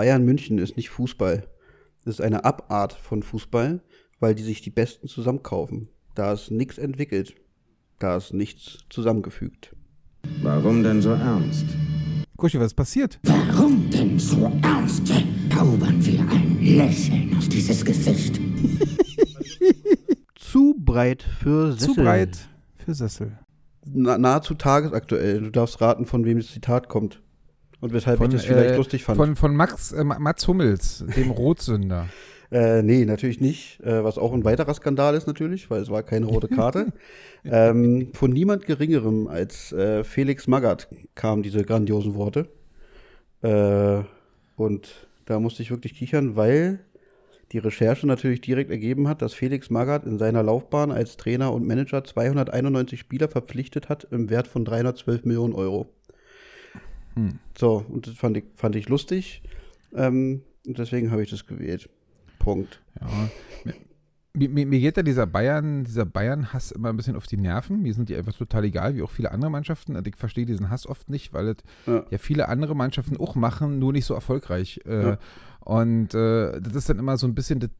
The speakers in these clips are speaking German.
Bayern München ist nicht Fußball. Das ist eine Abart von Fußball, weil die sich die Besten zusammenkaufen. Da ist nichts entwickelt. Da ist nichts zusammengefügt. Warum denn so ernst? Kuschi, was ist passiert? Warum denn so ernst? Zaubern wir ein Lächeln auf dieses Gesicht. Zu breit für Sessel. Zu breit für Sessel. Na, nahezu tagesaktuell. Du darfst raten, von wem das Zitat kommt. Und weshalb ich das vielleicht äh, lustig fand. Von, von Max, äh, Mats Hummels, dem Rotsünder. Äh, nee, natürlich nicht. Äh, was auch ein weiterer Skandal ist natürlich, weil es war keine rote Karte. ähm, von niemand Geringerem als äh, Felix Magath kamen diese grandiosen Worte. Äh, und da musste ich wirklich kichern, weil die Recherche natürlich direkt ergeben hat, dass Felix Magath in seiner Laufbahn als Trainer und Manager 291 Spieler verpflichtet hat im Wert von 312 Millionen Euro. Hm. So, und das fand ich, fand ich lustig. Ähm, und deswegen habe ich das gewählt. Punkt. Ja. Mir, mir, mir geht ja dieser Bayern, dieser Bayern-Hass immer ein bisschen auf die Nerven. Mir sind die einfach total egal, wie auch viele andere Mannschaften. Und ich verstehe diesen Hass oft nicht, weil es Ja. ja. viele andere Mannschaften auch machen, nur nicht so erfolgreich. Äh, Ja. Und äh, das ist dann immer so ein bisschen das,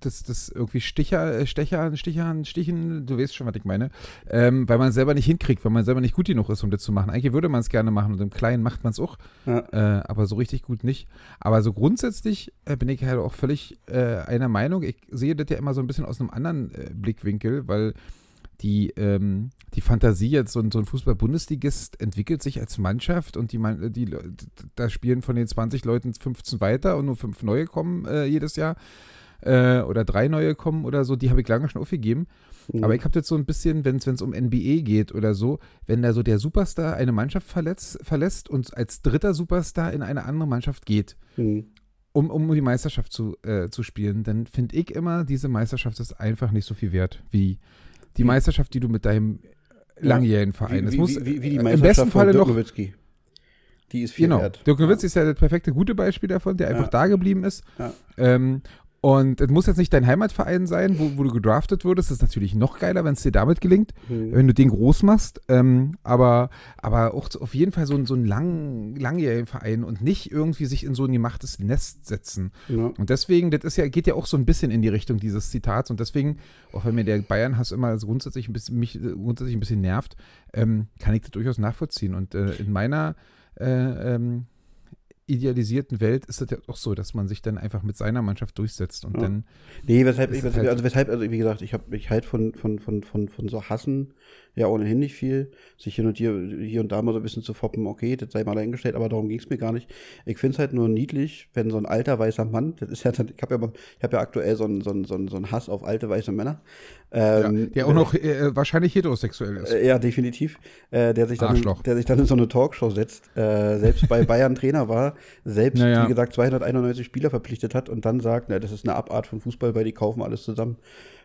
das, das, irgendwie Sticher, äh, Stechern, Stichern, Stichen, du weißt schon, was ich meine. Ähm, weil man es selber nicht hinkriegt, weil man selber nicht gut genug ist, um das zu machen. Eigentlich würde man es gerne machen und im Kleinen macht man es auch, Ja. äh, aber so richtig gut nicht. Aber so grundsätzlich äh, bin ich halt auch völlig äh, einer Meinung. Ich sehe das ja immer so ein bisschen aus einem anderen Blickwinkel, weil die, ähm, die Fantasie jetzt, so ein, so ein Fußball-Bundesligist entwickelt sich als Mannschaft und die, die Le- da spielen von den 20 Leuten 15 weiter und nur fünf neue kommen äh, jedes Jahr äh, oder drei neue kommen oder so, die habe ich lange schon aufgegeben. Mhm. Aber ich habe jetzt so ein bisschen, wenn es um NBA geht oder so, wenn da so der Superstar eine Mannschaft verletzt, verlässt und als dritter Superstar in eine andere Mannschaft geht, Mhm. um, um die Meisterschaft zu, äh, zu spielen, dann finde ich immer, diese Meisterschaft ist einfach nicht so viel wert wie die Meisterschaft, die du mit deinem langjährigen Verein. Wie, muss wie, wie, die äh, im Meisterschaft besten Falle von Dirk noch. Die ist viel Genau. wert. Dirk Nowitzki ist ja das perfekte gute Beispiel davon, der einfach Ja. da geblieben ist. Ja. Ähm, und es muss jetzt nicht dein Heimatverein sein, wo, wo du gedraftet wurdest. Das ist natürlich noch geiler, wenn es dir damit gelingt, Mhm. wenn du den groß machst. Ähm, aber, aber auch auf jeden Fall so, ein- so ein lang, langjährigen Verein und nicht irgendwie sich in so ein gemachtes Nest setzen. Ja. Und deswegen, das ist ja, geht ja auch so ein bisschen in die Richtung dieses Zitats. Und deswegen, auch wenn mir der Bayern-Hass immer so grundsätzlich ein bisschen, mich äh, grundsätzlich ein bisschen nervt, ähm, kann ich das durchaus nachvollziehen. Und äh, in meiner äh, ähm, idealisierten Welt ist es ja auch so, dass man sich dann einfach mit seiner Mannschaft durchsetzt und Ja. dann Nee, weshalb ich, es weshalb, halt- also weshalb, also wie gesagt, ich habe ich halt von, von, von, von, von so Hassen ja ohnehin nicht viel. Sich hin und hier, hier und da mal so ein bisschen zu foppen, okay, das sei mal dahingestellt, aber darum ging es mir gar nicht. Ich finde es halt nur niedlich, wenn so ein alter weißer Mann, das ist ja dann, ich habe ja, mal- ich hab ja aktuell so einen so einen- so einen- so einen Hass auf alte weiße Männer. Ähm, ja, der auch noch äh, wahrscheinlich heterosexuell ist. Äh, Ja, definitiv. Äh, der, sich dann, Arschloch. der sich dann in so eine Talkshow setzt, äh, selbst bei Bayern Trainer war, selbst, Naja. wie gesagt, 291 Spieler verpflichtet hat und dann sagt, na, das ist eine Abart von Fußball, weil die kaufen alles zusammen.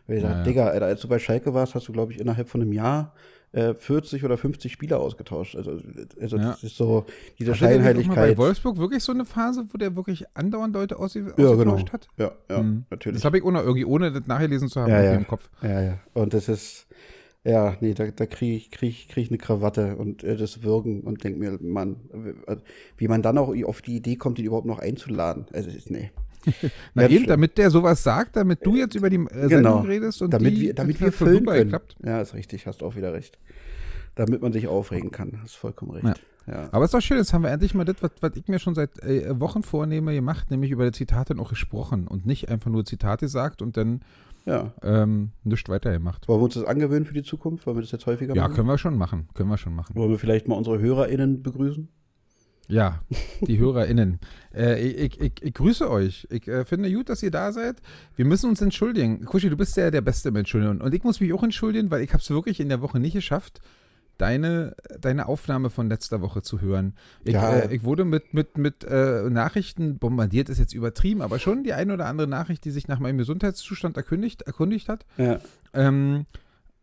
Weil ich sag, Naja. Digga, Alter, als du bei Schalke warst, hast du, glaube ich, innerhalb von einem Jahr äh, 40 oder 50 Spieler ausgetauscht. Also, also Ja. das ist so diese Hatte Scheinheiligkeit. bei Wolfsburg wirklich so eine Phase, wo der wirklich andauernd Leute ausge ja, genau. ausgetauscht hat? Ja, ja, Mhm. natürlich. Das habe ich ohne, irgendwie, ohne das nachgelesen zu haben, Ja, ja. im Kopf. Ja, ja. Und das ist, ja, nee, da, da kriege ich, krieg, ich- krieg ich eine Krawatte und äh, das Würgen und denk mir, Mann, äh, wie man dann auch auf die Idee kommt, ihn überhaupt noch einzuladen. Also, ist, nee. Na eben, damit der sowas sagt, damit du jetzt über die äh, Genau. Sendung redest und damit die, wir, damit wir füllen können. geklappt. Ja, ist richtig, hast auch wieder recht. Damit man sich aufregen kann. Hast vollkommen recht. Ja. Aber ist doch schön, jetzt haben wir endlich mal das, was, was ich mir schon seit äh, Wochen vornehme, gemacht, nämlich über die Zitate auch gesprochen und nicht einfach nur Zitate gesagt und dann ja. ähm, nichts weiter gemacht. Wollen wir uns das angewöhnen für die Zukunft? Wollen wir das jetzt häufiger Ja, machen? können wir schon machen. Können wir schon machen. Wollen wir vielleicht mal unsere HörerInnen begrüßen? Ja, die HörerInnen. Äh, ich, ich, ich, grüße euch. Ich äh, finde gut, dass ihr da seid. Wir müssen uns entschuldigen. Kuschi, du bist ja der Beste im Entschuldigen. Und ich muss mich auch entschuldigen, weil ich habe es wirklich in der Woche nicht geschafft, deine, deine Aufnahme von letzter Woche zu hören. Ich, Ja. äh, ich wurde mit, mit, mit äh, Nachrichten bombardiert, ist jetzt übertrieben, aber schon die eine oder andere Nachricht, die sich nach meinem Gesundheitszustand erkündigt, erkundigt hat, Ja. ähm,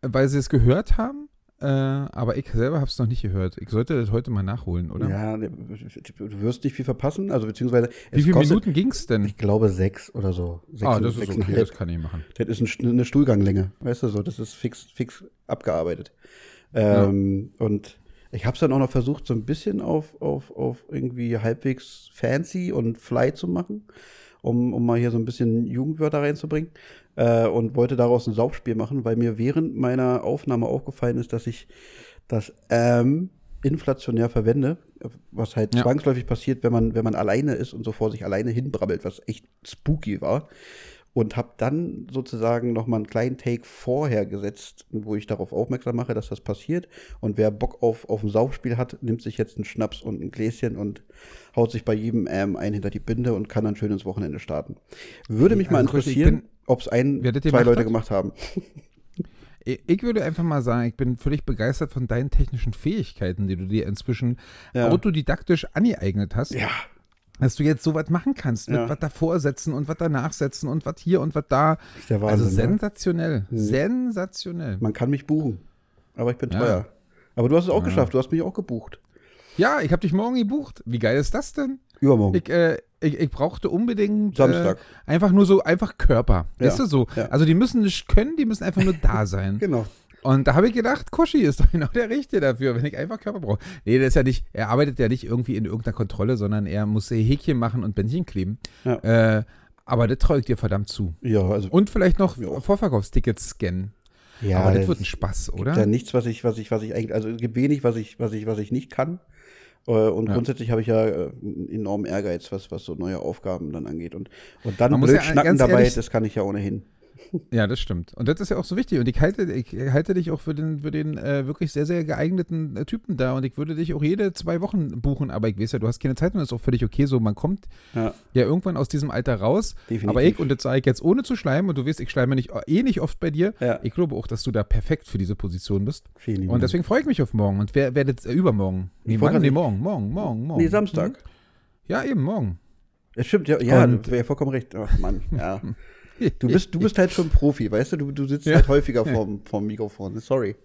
weil sie es gehört haben. Äh, aber ich selber habe es noch nicht gehört. Ich sollte das heute mal nachholen, oder? Ja, ne, du wirst nicht viel verpassen. Also, beziehungsweise. Wie viele kostet, Minuten ging es denn? Ich glaube sechs oder so. Sechs, ah, das ist okay, das kann ich machen. Das ist ein, St- eine Stuhlganglänge, weißt du so, das ist fix, fix abgearbeitet. Ähm, Und Ich habe es dann auch noch versucht, so ein bisschen auf, auf, auf irgendwie halbwegs fancy und fly zu machen, um, um mal hier so ein bisschen Jugendwörter reinzubringen. Äh, und wollte daraus ein Saufspiel machen, weil mir während meiner Aufnahme aufgefallen ist, dass ich das ähm inflationär verwende, was halt Ja. zwangsläufig passiert, wenn man, wenn man alleine ist und so vor sich alleine hinbrabbelt, was echt spooky war. Und habe dann sozusagen noch mal einen kleinen Take vorher gesetzt, wo ich darauf aufmerksam mache, dass das passiert. Und wer Bock auf, auf ein Saufspiel hat, nimmt sich jetzt einen Schnaps und ein Gläschen und haut sich bei jedem ähm, ein hinter die Binde und kann dann schön ins Wochenende starten. Würde mich mal Also, ich interessieren, ob es ein, Wer zwei Leute hat? gemacht haben. Ich, würde einfach mal sagen, ich bin völlig begeistert von deinen technischen Fähigkeiten, die du dir inzwischen Ja. autodidaktisch angeeignet hast. Ja, Dass du jetzt so was machen kannst, mit Ja. was davor setzen und was danach setzen und was hier und was da. ist der also Wahnsinn. ne? sensationell. Sensationell. Man kann mich buchen. Aber ich bin Ja. teuer. Aber du hast es auch geschafft. Du hast mich auch gebucht. Ja, ich habe dich morgen gebucht. Wie geil ist das denn? Übermorgen. Ich, äh, ich, ich brauchte unbedingt. Äh, einfach nur so, einfach Körper. Ja, Weißt du so? ja. Also die müssen nicht können, die müssen einfach nur da sein. genau. Und da habe ich gedacht, Kuschi ist doch genau der Richtige dafür, wenn ich einfach Körper brauche. Nee, der ist ja nicht, er arbeitet ja nicht irgendwie in irgendeiner Kontrolle, sondern er muss Häkchen machen und Bändchen kleben. Ja. Äh, aber das traue ich dir verdammt zu. Ja, also. Und vielleicht noch Ja. Vorverkaufstickets scannen. ja, aber das es wird ein Spaß, oder? Ja nichts, was ich, was ich, was ich eigentlich, also es gibt wenig, was ich, was ich, was ich nicht kann. Äh, Und Ja. grundsätzlich habe ich ja äh, einen enormen Ehrgeiz, was, was so neue Aufgaben dann angeht. Und, und dann Man muss blöd ja schnacken dabei, ehrlich- das kann ich ja ohnehin. Ja, das stimmt. Und das ist ja auch so wichtig. Und ich halte, ich halte dich auch für den, für den äh, wirklich sehr, sehr geeigneten äh, Typen da. Und ich würde dich auch jede zwei Wochen buchen. Aber ich weiß ja, du hast keine Zeit und das ist auch völlig okay so. Man kommt Ja, ja irgendwann aus diesem Alter raus. definitiv. Aber ich, und das sage ich jetzt ohne zu schleimen, und du weißt, ich schleime nicht, eh nicht oft bei dir. Ja. Ich glaube auch, dass du da perfekt für diese Position bist. Vielen lieben Und deswegen freue ich mich auf morgen. Und wer, wer das, äh, übermorgen? Nee, Mann, nee, morgen, morgen, morgen, morgen. Nee, Samstag. Ja, eben, morgen. Es stimmt, ja, ja Und- du hast ja vollkommen recht. Ach Mann, ja. Du bist, du bist halt schon Profi, weißt du? Du, du sitzt Ja. halt häufiger vorm, vorm Mikrofon. Sorry.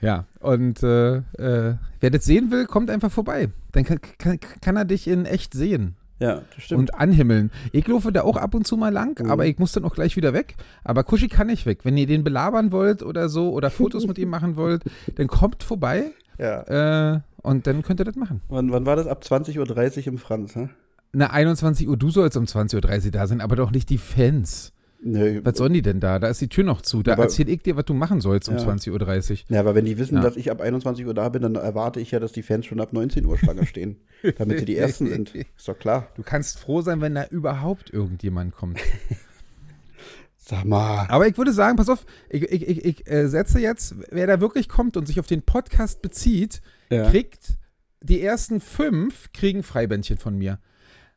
Ja, und äh, äh, wer das sehen will, kommt einfach vorbei. Dann kann, kann, kann er dich in echt sehen Ja, das stimmt. und anhimmeln. Ich laufe da auch ab und zu mal lang, Mhm. aber ich muss dann auch gleich wieder weg. Aber Kuschi kann nicht weg. Wenn ihr den belabern wollt oder so oder Fotos mit ihm machen wollt, dann kommt vorbei ja. äh, und dann könnt ihr das machen. Wann, wann war das? Ab 20.30 Uhr im Franz, hä? Na, 21 Uhr, du sollst um 20.30 Uhr da sein, aber doch nicht die Fans. Nö. Was sollen die denn da? Da ist die Tür noch zu. Da erzähl ich dir, was du machen sollst um Ja. 20.30 Uhr. Ja, aber wenn die wissen, Ja. dass ich ab 21 Uhr da bin, dann erwarte ich ja, dass die Fans schon ab 19 Uhr Schlange stehen, damit sie die Ersten sind. Ist doch klar. Du kannst froh sein, wenn da überhaupt irgendjemand kommt. Sag mal. Aber ich würde sagen, pass auf, ich, ich, ich, ich äh, setze jetzt, wer da wirklich kommt und sich auf den Podcast bezieht, Ja. kriegt die ersten fünf kriegen Freibändchen von mir.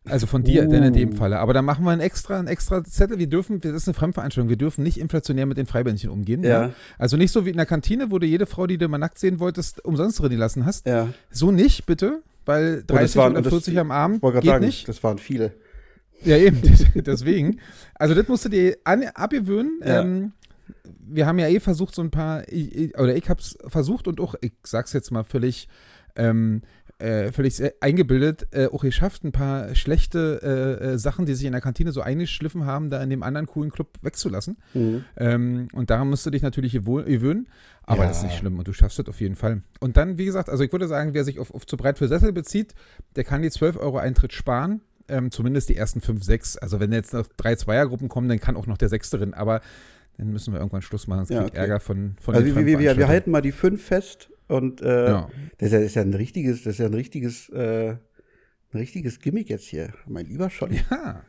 Also von dir, Uh. denn in dem Falle. Aber da machen wir einen extra, einen extra Zettel. Wir dürfen, das ist eine Fremdveranstaltung, wir dürfen nicht inflationär mit den Freibändchen umgehen. Ja. Also nicht so wie in der Kantine, wo du jede Frau, die du mal nackt sehen wolltest, umsonst drin lassen hast. Ja. So nicht, bitte, weil 30 waren- oder und das- 40 am Abend geht gerade sagen, nicht. das waren viele. Ja, eben, deswegen. Also das musst du dir an, abgewöhnen. Ja. Ähm, wir haben ja eh versucht, so ein paar, oder ich habe es versucht und auch, ich sag's jetzt mal völlig, ähm, äh, völlig eingebildet, äh, auch geschafft, ein paar schlechte äh, äh, Sachen, die sich in der Kantine so eingeschliffen haben, da in dem anderen coolen Club wegzulassen. Mhm. Ähm, und daran musst du dich natürlich gewöhnen. Aber Ja. das ist nicht schlimm und du schaffst das auf jeden Fall. Und dann, wie gesagt, also ich würde sagen, wer sich auf, auf zu breit für Sessel bezieht, der kann die 12 Euro Eintritt sparen. Ähm, zumindest die ersten 5, 6. Also wenn jetzt noch drei Zweiergruppen kommen, dann kann auch noch der Sechste drin. Aber dann müssen wir irgendwann Schluss machen. Es Ja, gibt okay. Ärger von, von Also den wir, wir, wir, halten mal die fünf fest und äh, Ja. das, ist ja, ein richtiges, das ist ja ein richtiges, äh, ein richtiges Gimmick jetzt hier. Mein lieber schon. Ja.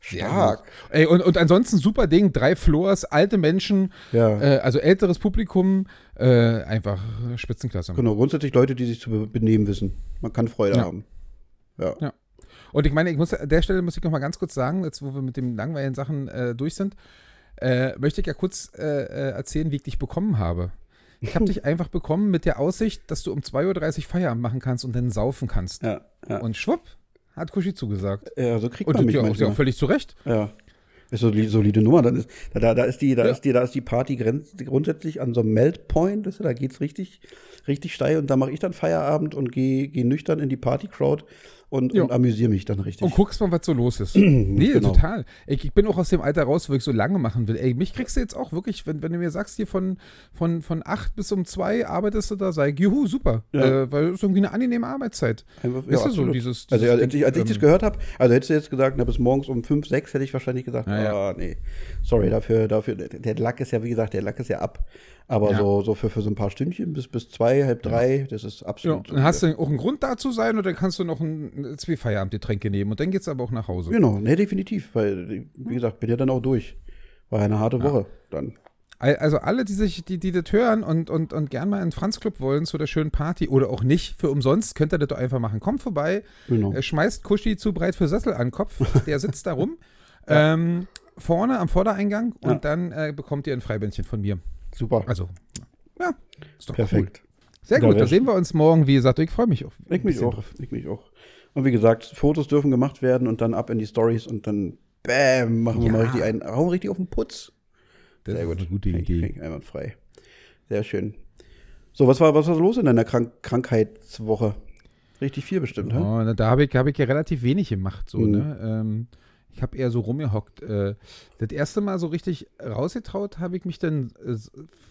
Stark. Ey, und, und ansonsten super Ding, drei Floors, alte Menschen, Ja. äh, also älteres Publikum, äh, einfach Spitzenklasse. Genau, grundsätzlich Leute, die sich zu be- benehmen wissen. Man kann Freude Ja. haben. Ja. Ja. Und ich meine, ich muss an der Stelle muss ich noch mal ganz kurz sagen, jetzt wo wir mit den langweiligen Sachen äh, durch sind, äh, möchte ich ja kurz äh, äh, erzählen, wie ich dich bekommen habe. Ich habe dich einfach bekommen mit der Aussicht, dass du um 2.30 Uhr Feierabend machen kannst und dann saufen kannst. Ja, ja. Und schwupp, hat Kushi zugesagt. ja so kriegt Und man mich ja, auch, völlig zu Recht. Ja. Ist so eine solide Nummer. Dann ist, da, da, ist die, da Ja. ist die, da ist die Party grundsätzlich an so einem Meltpoint, weißt du, da geht's richtig, richtig steil und da mache ich dann Feierabend und gehe geh nüchtern in die Party-Crowd und, Ja. und amüsiere mich dann richtig. Und guckst mal, was so los ist. nee, Genau. total. Ich, ich bin auch aus dem Alter raus, wo ich so lange machen will. Ey, mich kriegst du jetzt auch wirklich, wenn, wenn du mir sagst, hier von, von, von 8 bis um 2 arbeitest du da, sag ich, juhu, super. Ja. Äh, weil es ist irgendwie eine angenehme Arbeitszeit. Einfach, Weißt du, so absolut. dieses- also dieses als ich, als ich Ding, das ähm, gehört habe, also hättest du jetzt gesagt, na, bis morgens um 5, 6 hätte ich wahrscheinlich gesagt, Ja, ja. ah, nee, sorry dafür, dafür, der Lack ist ja, wie gesagt, der Lack ist ja ab. Aber Ja. so, so für, für so ein paar Stündchen bis, bis zwei, halb drei, das ist Ja, absolut. dann hast du auch einen Grund da zu sein und dann kannst du noch ein, zwei Feierabendgetränke nehmen und dann geht's aber auch nach Hause. Genau, nee, definitiv, weil, wie gesagt, bin ja dann auch durch. War ja eine harte Woche dann. Al- Also alle, die sich, die, die das hören und, und, und gern mal in den Franz-Club wollen zu der schönen Party oder auch nicht, für umsonst, könnt ihr das doch einfach machen. Kommt vorbei, Genau. Er schmeißt Kuschi zu breit für Sessel an den Kopf. Der sitzt da rum. ähm, vorne am Vordereingang und Ja. dann äh, bekommt ihr ein Freibändchen von mir. Super. Also, ja, ist doch Perfekt. cool. Sehr Da gut, da sehen wir uns morgen. Wie gesagt, ich freue mich auf. Ich mich auch. Ich mich auch. Und wie gesagt, Fotos dürfen gemacht werden und dann ab in die Stories und dann bam, machen wir Ja. mal richtig einen, hauen wir richtig auf den Putz. Das Sehr ist gut. eine gute Idee. Einwandfrei. Sehr schön. So, was war, was war los in deiner Krank Krankheitswoche? Richtig viel bestimmt, hä? Oh, da habe ich, hab ich ja relativ wenig gemacht. So, Mhm. ne? ähm, ich habe eher so rumgehockt. Äh, das erste Mal so richtig rausgetraut habe ich mich dann äh,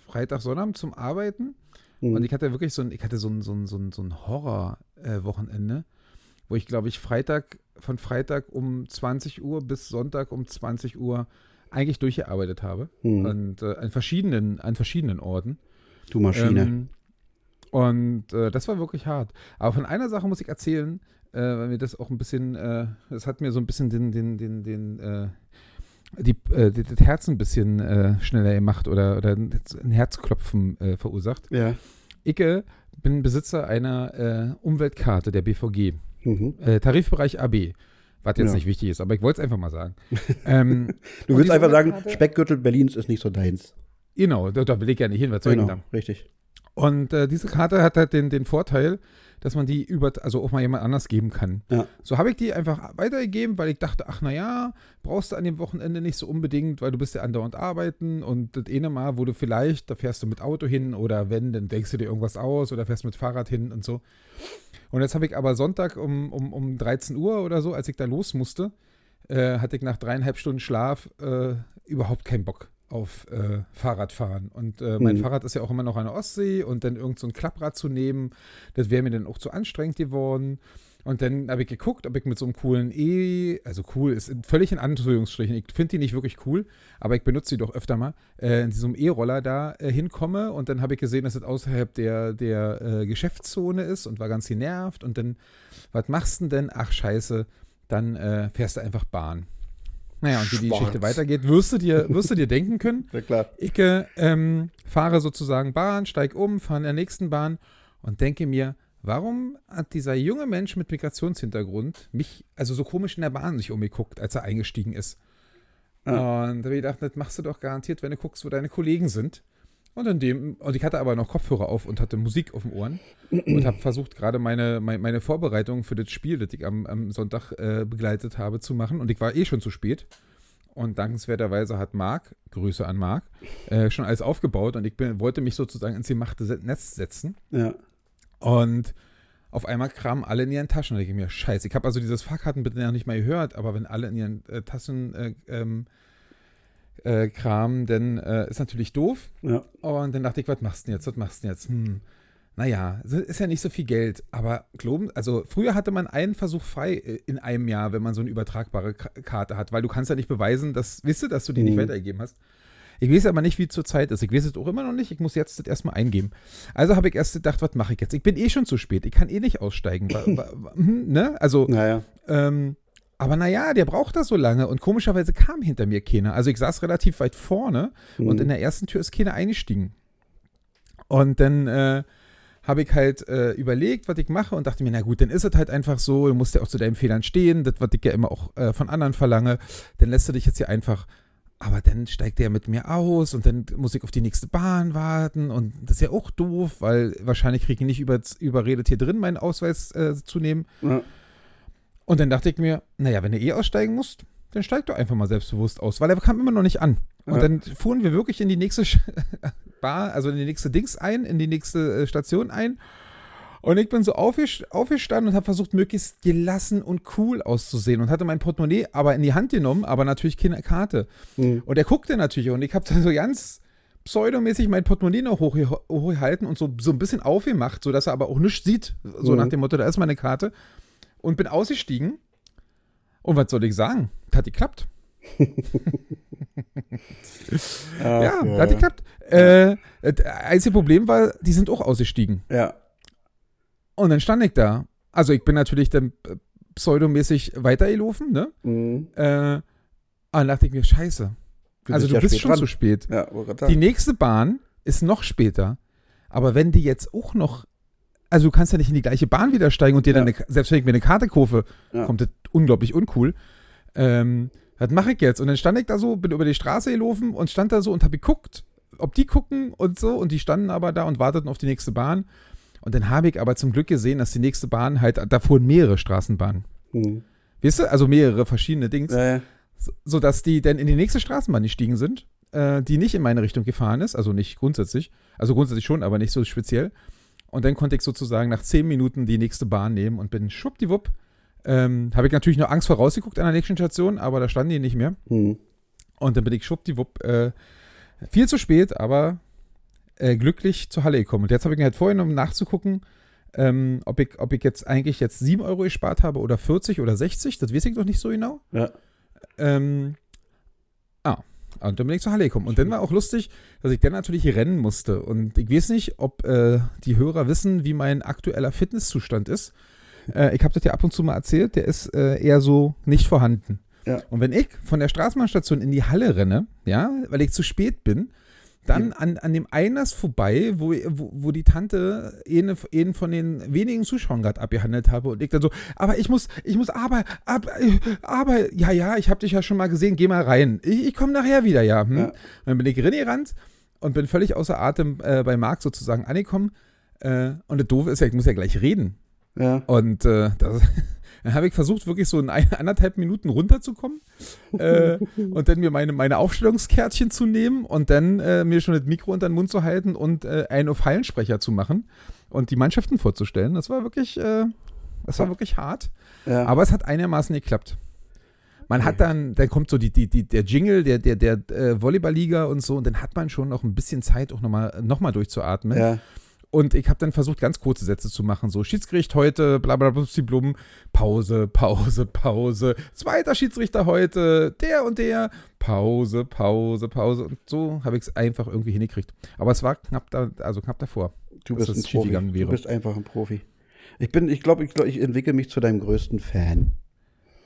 Freitag, Sonnabend zum Arbeiten. Mhm. Und ich hatte wirklich so ein, ich hatte so ein, so ein, so ein, so ein Horror-Wochenende, wo ich, glaube ich, Freitag, von Freitag um 20 Uhr bis Sonntag um 20 Uhr eigentlich durchgearbeitet habe. Mhm. Und äh, an verschiedenen, an verschiedenen Orten. Du Maschine. Ähm, und äh, das war wirklich hart. Aber von einer Sache muss ich erzählen, äh, weil mir das auch ein bisschen, äh, das hat mir so ein bisschen den, den, den, den, äh, die, äh, das Herz ein bisschen äh, schneller gemacht oder, oder ein Herzklopfen äh, verursacht. ja. Ich äh, bin Besitzer einer äh, Umweltkarte der BVG, Mhm. äh, Tarifbereich AB. Was jetzt Ja. nicht wichtig ist, aber ich wollte es einfach mal sagen. ähm, Du willst einfach sagen, Speckgürtel Berlins ist nicht so deins. Genau, da, da will ich ja nicht hin, was soll ich Genau, da? richtig. Und äh, diese Karte hat halt den, den Vorteil, dass man die über, also auch mal jemand anders geben kann. Ja. So habe ich die einfach weitergegeben, weil ich dachte, ach naja, brauchst du an dem Wochenende nicht so unbedingt, weil du bist ja andauernd arbeiten und das eine Mal, wo du vielleicht, da fährst du mit Auto hin oder wenn, dann denkst du dir irgendwas aus oder fährst mit Fahrrad hin und so. Und jetzt habe ich aber Sonntag um, um, um 13 Uhr oder so, als ich da los musste, äh, hatte ich nach dreieinhalb Stunden Schlaf äh, überhaupt keinen Bock auf äh, Fahrradfahren. Und äh, mein Mhm. Fahrrad ist ja auch immer noch an der Ostsee und dann irgend so ein Klapprad zu nehmen, das wäre mir dann auch zu anstrengend geworden. Und dann habe ich geguckt, ob ich mit so einem coolen E, also cool ist völlig in Anführungsstrichen, ich finde die nicht wirklich cool, aber ich benutze die doch öfter mal, äh, in diesem E-Roller da äh, hinkomme und dann habe ich gesehen, dass das außerhalb der, der äh, Geschäftszone ist und war ganz genervt und dann, was machst du denn? Ach scheiße, dann äh, fährst du einfach Bahn. Naja, und wie die. Geschichte weitergeht, wirst du dir, wirst du dir denken können. Ja, klar. Ich äh, ähm, fahre sozusagen Bahn, steig um, fahre in der nächsten Bahn und denke mir, warum hat dieser junge Mensch mit Migrationshintergrund mich, also so komisch in der Bahn sich umgeguckt, als er eingestiegen ist? Und da habe ich gedacht, das machst du doch garantiert, wenn du guckst, wo deine Kollegen sind. Und in dem, und ich hatte aber noch Kopfhörer auf und hatte Musik auf den Ohren und habe versucht, gerade meine, meine, meine Vorbereitung für das Spiel, das ich am, am Sonntag äh, begleitet habe, zu machen. Und ich war eh schon zu spät. Und dankenswerterweise hat Marc, Grüße an Marc, äh, schon alles aufgebaut und ich bin, wollte mich sozusagen ins gemachte Netz setzen. Ja. Und auf einmal kramen alle in ihren Taschen. Da ich mir, scheiße, ich habe also dieses Fahrkarten bitte noch nicht mal gehört, aber wenn alle in ihren äh, Taschen äh, ähm, äh, kramen, dann äh, ist natürlich doof. Ja. Und dann dachte ich, was machst du denn jetzt? Was machst du denn jetzt? Hm. Naja, es ist ja nicht so viel Geld, aber glauben, also früher hatte man einen Versuch frei äh, in einem Jahr, wenn man so eine übertragbare Karte hat, weil du kannst ja nicht beweisen, dass, wisst ihr, dass du die nicht Mhm. weitergegeben hast. Ich weiß aber nicht, wie es zur Zeit ist. Ich weiß es auch immer noch nicht. Ich muss jetzt das erstmal eingeben. Also habe ich erst gedacht, was mache ich jetzt? Ich bin eh schon zu spät. Ich kann eh nicht aussteigen. Hm, ne? Also, Naja. ähm, aber naja, der braucht das so lange und komischerweise kam hinter mir keiner. Also ich saß relativ weit vorne und Mhm. in der ersten Tür ist keiner eingestiegen. Und dann äh, habe ich halt äh, überlegt, was ich mache und dachte mir, na gut, dann ist es halt einfach so, du musst ja auch zu deinen Fehlern stehen, das, was ich ja immer auch äh, von anderen verlange, dann lässt du dich jetzt hier einfach, aber dann steigt der mit mir aus und dann muss ich auf die nächste Bahn warten und das ist ja auch doof, weil wahrscheinlich kriege ich nicht über, überredet hier drin meinen Ausweis äh, zu nehmen. Ja. Und dann dachte ich mir, naja, wenn du eh aussteigen musst, dann steig doch einfach mal selbstbewusst aus, weil er kam immer noch nicht an. Und Ja. dann fuhren wir wirklich in die nächste Bar, also in die nächste Dings ein, in die nächste äh, Station ein. Und ich bin so aufgest- aufgestanden und habe versucht, möglichst gelassen und cool auszusehen und hatte mein Portemonnaie aber in die Hand genommen, aber natürlich keine Karte. Mhm. Und er guckte natürlich und ich habe dann so ganz pseudomäßig mein Portemonnaie noch hochge- hochgehalten und so, so ein bisschen aufgemacht, sodass er aber auch nichts sieht. So Mhm. nach dem Motto, da ist meine Karte. Und bin ausgestiegen. Und was soll ich sagen? Das hat geklappt. Ach, ja, das hat geklappt. Äh, das einzige Problem war, die sind auch ausgestiegen. Ja. Und dann stand ich da. Also ich bin natürlich dann äh, pseudomäßig weitergelaufen, ne? Mhm. Äh, und dann dachte ich mir, scheiße. Du also du ja bist schon dran. zu spät. Ja, Die nächste Bahn ist noch später. Aber wenn die jetzt auch noch, also du kannst ja nicht in die gleiche Bahn wieder steigen und dir dann, Ja. eine, selbst wenn ich mir eine Karte kaufe, Ja. kommt das unglaublich uncool. Ähm, was mache ich jetzt? Und dann stand ich da so, bin über die Straße gelaufen und stand da so und habe geguckt, ob die gucken und so. Und die standen aber da und warteten auf die nächste Bahn. Und dann habe ich aber zum Glück gesehen, dass die nächste Bahn halt, da fuhren mehrere Straßenbahnen. Mhm. Weißt du? Also mehrere verschiedene Dings ja. so- sodass die dann in die nächste Straßenbahn gestiegen sind, äh, die nicht in meine Richtung gefahren ist, also nicht grundsätzlich, also grundsätzlich schon, aber nicht so speziell. Und dann konnte ich sozusagen nach zehn Minuten die nächste Bahn nehmen und bin schwuppdiwupp. Ähm, Habe ich natürlich noch Angst vorausgeguckt an der nächsten Station, aber da standen die nicht mehr. Mhm. Und dann bin ich schwuppdiwupp äh, viel zu spät, aber äh, glücklich zur Halle gekommen. Und jetzt habe ich mir halt vorgenommen, nachzugucken, ähm, ob, ich, ob ich jetzt eigentlich jetzt 7 Euro gespart habe oder 40 oder 60. Das weiß ich noch nicht so genau. Ja. Ähm, und dann bin ich zur Halle gekommen. Und dann war auch lustig, dass ich dann natürlich rennen musste. Und ich weiß nicht, ob äh, die Hörer wissen, wie mein aktueller Fitnesszustand ist. Äh, ich habe das ja ab und zu mal erzählt, der ist äh, eher so nicht vorhanden. Ja. Und wenn ich von der Straßenbahnstation in die Halle renne, ja, weil ich zu spät bin, dann an, an dem Einlass vorbei, wo, wo, wo die Tante einen, einen von den wenigen Zuschauern gerade abgehandelt habe und ich dann so, aber ich muss, ich muss aber, aber, aber, ja, ja, ich habe dich ja schon mal gesehen, geh mal rein. Ich, ich komme nachher wieder, ja. Hm? Ja. Und dann bin ich reingerannt und bin völlig außer Atem äh, bei Marc sozusagen angekommen. Äh, und das Doofe ist ja, ich muss ja gleich reden. Ja. Und äh, das, dann habe ich versucht, wirklich so in ein, anderthalb Minuten runterzukommen äh, und dann mir meine, meine Aufstellungskärtchen zu nehmen und dann äh, mir schon das Mikro unter den Mund zu halten und äh, einen auf Hallensprecher zu machen und die Mannschaften vorzustellen. Das war wirklich, äh, das war wirklich hart. Ja. Aber es hat einigermaßen geklappt. Man hat dann, dann kommt so die, die, die, der Jingle der, der, der äh, Volleyballliga und so, und dann hat man schon noch ein bisschen Zeit, auch nochmal noch mal durchzuatmen. ja. Und ich habe dann versucht, ganz kurze Sätze zu machen. So, Schiedsgericht heute, bla bla bla, blum, Pause, Pause, Pause. Zweiter Schiedsrichter heute, der und der, Pause, Pause, Pause. Und so habe ich es einfach irgendwie hingekriegt. Aber es war knapp da, also knapp davor. Du dass bist das ein Profi. schiefgegangen wäre. Du bist einfach ein Profi. Ich bin, ich glaube, ich, glaub, ich entwickle mich zu deinem größten Fan.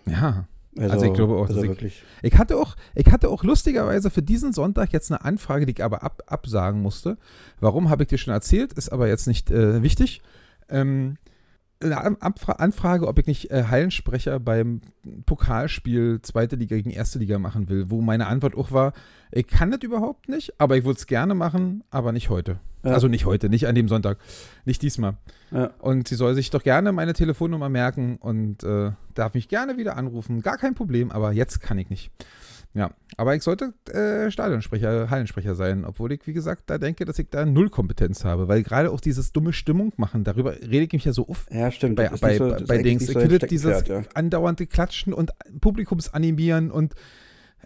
Ja. Also ich glaube auch, also dass ich- wirklich. Ich hatte auch, ich hatte auch lustigerweise für diesen Sonntag jetzt eine Anfrage, die ich aber ab, absagen musste. Warum habe ich dir schon erzählt, ist aber jetzt nicht äh, wichtig. Ähm, eine Anfrage, ob ich nicht äh, Hallensprecher beim Pokalspiel zweite Liga gegen erste Liga machen will, wo meine Antwort auch war, ich kann das überhaupt nicht, aber ich würde es gerne machen, aber nicht heute. Ja. Also nicht heute, nicht an dem Sonntag, nicht diesmal. Ja. Und sie soll sich doch gerne meine Telefonnummer merken und äh, darf mich gerne wieder anrufen. Gar kein Problem, aber jetzt kann ich nicht. Ja, aber ich sollte äh, Stadionsprecher, Hallensprecher sein, obwohl ich, wie gesagt, da denke, dass ich da null Kompetenz habe, weil gerade auch dieses dumme Stimmung machen, darüber rede ich mich ja so oft Ja, stimmt. bei, bei, so- bei, Dings. Ich so dein finde dieses ja. andauernde Klatschen und Publikumsanimieren und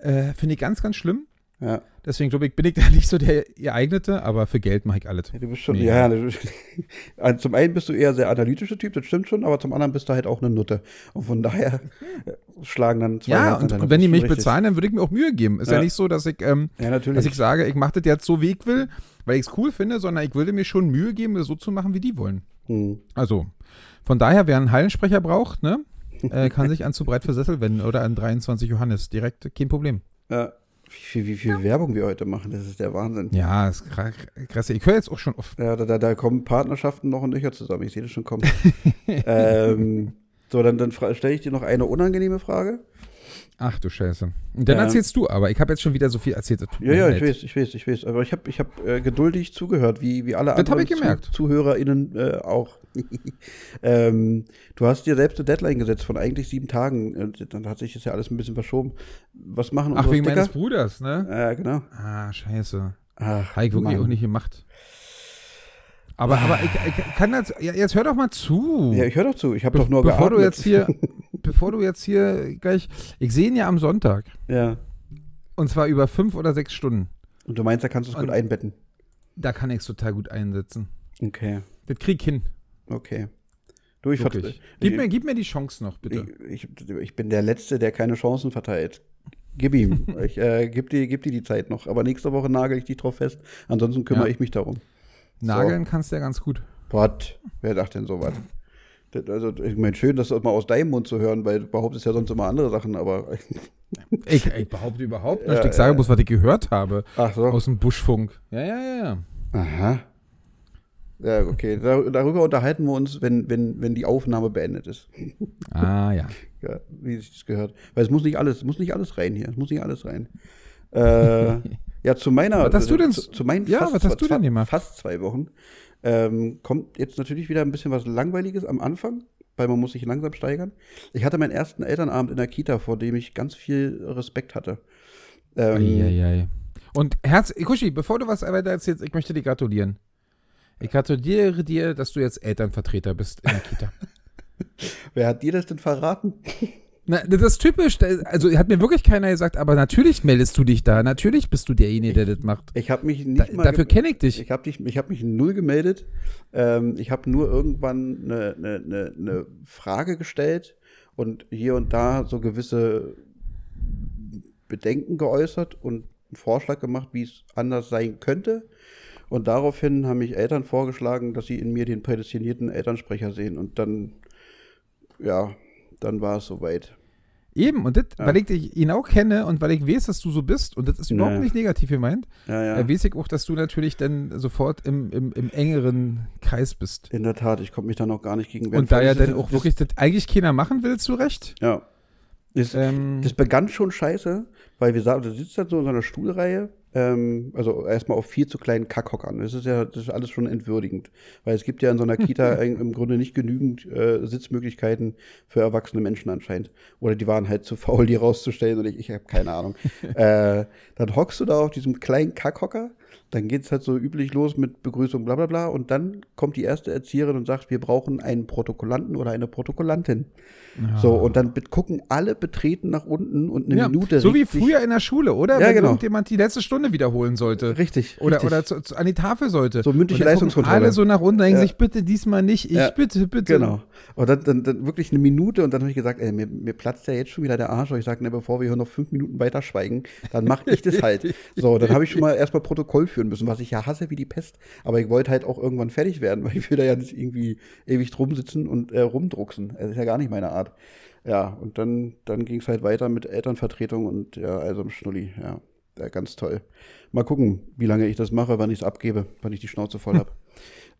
äh, finde ich ganz, ganz schlimm. Ja. Deswegen glaube ich, bin ich da nicht so der geeignete, aber für Geld mache ich alles. Ja, Du bist schon, Nee. ja, also zum einen bist du eher sehr analytischer Typ, das stimmt schon, aber zum anderen bist du halt auch eine Nutte. Und von daher äh, schlagen dann zwei Ja, und, und wenn die mich richtig. bezahlen, dann würde ich mir auch Mühe geben. Ist ja, Ja. nicht so, dass ich, ähm, Ja, natürlich. dass ich sage, ich mache das jetzt so, wie ich will, weil ich es cool finde, sondern ich würde mir schon Mühe geben, das so zu machen, wie die wollen. Hm. Also, von daher, wer einen Hallensprecher braucht, ne, äh, kann sich an zu breit für Sessel wenden oder an 23 Johannes. Direkt, kein Problem. Ja. Wie viel, wie viel Werbung wir heute machen, das ist der Wahnsinn. Ja, ist kra- krass. Ich höre jetzt auch schon auf. Ja, da, da, da kommen Partnerschaften noch und nöcher zusammen. Ich sehe das schon kommen. ähm, so, dann, dann stelle ich dir noch eine unangenehme Frage. Ach du Scheiße. Und dann Ja. erzählst du, aber ich habe jetzt schon wieder so viel erzählt. Ja, ja, ich weiß, ich weiß, ich weiß. Aber ich habe ich hab, äh, geduldig zugehört, wie, wie alle Das anderen ich gemerkt. ZuhörerInnen äh, auch. ähm, du hast dir selbst eine Deadline gesetzt von eigentlich sieben Tagen. Und dann hat sich das ja alles ein bisschen verschoben. Was machen Ach, unsere wegen Sticker? meines Bruders, ne? Ja, genau. Ah, scheiße. Ach, Habe ich wirklich Mann. auch nicht gemacht. Aber, aber ich, ich kann das, ja, jetzt hör doch mal zu. Ja, ich höre doch zu. Ich habe Be doch nur bevor du geatmet. jetzt hier, bevor du jetzt hier gleich, ich sehe ihn ja am Sonntag. Ja. Und zwar über fünf oder sechs Stunden. Und du meinst, da kannst du es gut einbetten. Da kann ich es total gut einsetzen. Okay. Das krieg ich hin. Okay. Du, ich, Wirklich. Gib, ich, mir, gib mir die Chance noch, bitte. ich, ich, ich bin der Letzte, der keine Chancen verteilt. Gib ihm. ich äh, gib, dir, gib dir die Zeit noch. Aber nächste Woche nagel ich dich drauf fest. Ansonsten kümmere Ja. ich mich darum. Nageln kannst du ja ganz gut. Was? Wer dachte denn sowas? Also, ich meine, schön, das mal aus deinem Mund zu hören, weil du behauptest ja sonst immer andere Sachen, aber. Ich, ich behaupte überhaupt nicht. Ja, ich sage ja. bloß, was ich gehört habe Ach so. aus dem Buschfunk. Ja, ja, ja, ja. Aha. Ja, okay. Dar darüber unterhalten wir uns, wenn, wenn, wenn die Aufnahme beendet ist. Ah, ja. Ja, wie sich das gehört. Weil es muss nicht alles, muss nicht alles rein hier. Es muss nicht alles rein. Äh, ja, zu meiner. Was hast du denn- Zu, zu meinen Ja, fast, was hast du denn gemacht? Fast zwei Wochen. Ähm, kommt jetzt natürlich wieder ein bisschen was Langweiliges am Anfang, weil man muss sich langsam steigern. Ich hatte meinen ersten Elternabend in der Kita, vor dem ich ganz viel Respekt hatte. Ähm, Eieiei. Und Herz, Kuschi, bevor du was weiter erzählst, ich möchte dir gratulieren. Ich gratuliere dir, dass du jetzt Elternvertreter bist in der Kita. wer hat dir das denn verraten? Na, das ist typisch. Also hat mir wirklich keiner gesagt, aber natürlich meldest du dich da. Natürlich bist du derjenige, der das macht. Ich habe mich nicht Da, mal dafür kenne ich dich. Ich habe hab mich null gemeldet. Ähm, ich habe nur irgendwann eine, eine, eine, eine Frage gestellt und hier und da so gewisse Bedenken geäußert und einen Vorschlag gemacht, wie es anders sein könnte. Und daraufhin haben mich Eltern vorgeschlagen, dass sie in mir den prädestinierten Elternsprecher sehen. Und dann, ja, dann war es soweit. Eben, und das, Ja. weil ich dich, ihn auch kenne und weil ich weiß, dass du so bist, und das ist überhaupt Ja. nicht negativ gemeint, Ja, ja. äh, weiß ich auch, dass du natürlich dann sofort im, im, im engeren Kreis bist. In der Tat, ich konnte mich da noch gar nicht gegen. Und da ja dann das- auch wirklich das eigentlich keiner machen will, zu Recht. Ja. Ist, Ähm, Das begann schon scheiße, weil wir saßen, du sitzt dann so in so einer Stuhlreihe, ähm, also erstmal auf viel zu kleinen Kackhockern. Das ist ja, das ist alles schon entwürdigend. Weil es gibt ja in so einer Kita im Grunde nicht genügend äh, Sitzmöglichkeiten für erwachsene Menschen anscheinend. Oder die waren halt zu faul, die rauszustellen und ich, ich habe keine Ahnung. äh, dann hockst du da auf diesem kleinen Kackhocker, dann geht's halt so üblich los mit Begrüßung, bla bla bla, und dann kommt die erste Erzieherin und sagt, wir brauchen einen Protokollanten oder eine Protokollantin. So, und dann gucken alle betreten nach unten und eine ja, Minute so wie früher in der Schule, oder? Ja, Wenn genau. irgendjemand die letzte Stunde wiederholen sollte. Richtig. Oder, richtig. oder zu, zu, an die Tafel sollte. So mündliche Leistungskontrolle. Alle so nach unten denken Ja. sich, bitte diesmal nicht, ich Ja. bitte, bitte. Genau. Und dann, dann, dann wirklich eine Minute und dann habe ich gesagt, ey, mir, mir platzt ja jetzt schon wieder der Arsch. Und ich sage, ne, bevor wir hier noch fünf Minuten weiter schweigen, dann mache ich das halt. So, dann habe ich schon mal erstmal Protokoll führen müssen, was ich ja hasse wie die Pest. Aber ich wollte halt auch irgendwann fertig werden, weil ich will da ja nicht irgendwie ewig drum sitzen und äh, rumdrucksen. Das ist ja gar nicht meine Art. Ja, und dann, dann ging es halt weiter mit Elternvertretung und ja, also im Schnulli, ja. Ja, ganz toll. Mal gucken, wie lange ich das mache, wann ich es abgebe, wann ich die Schnauze voll habe.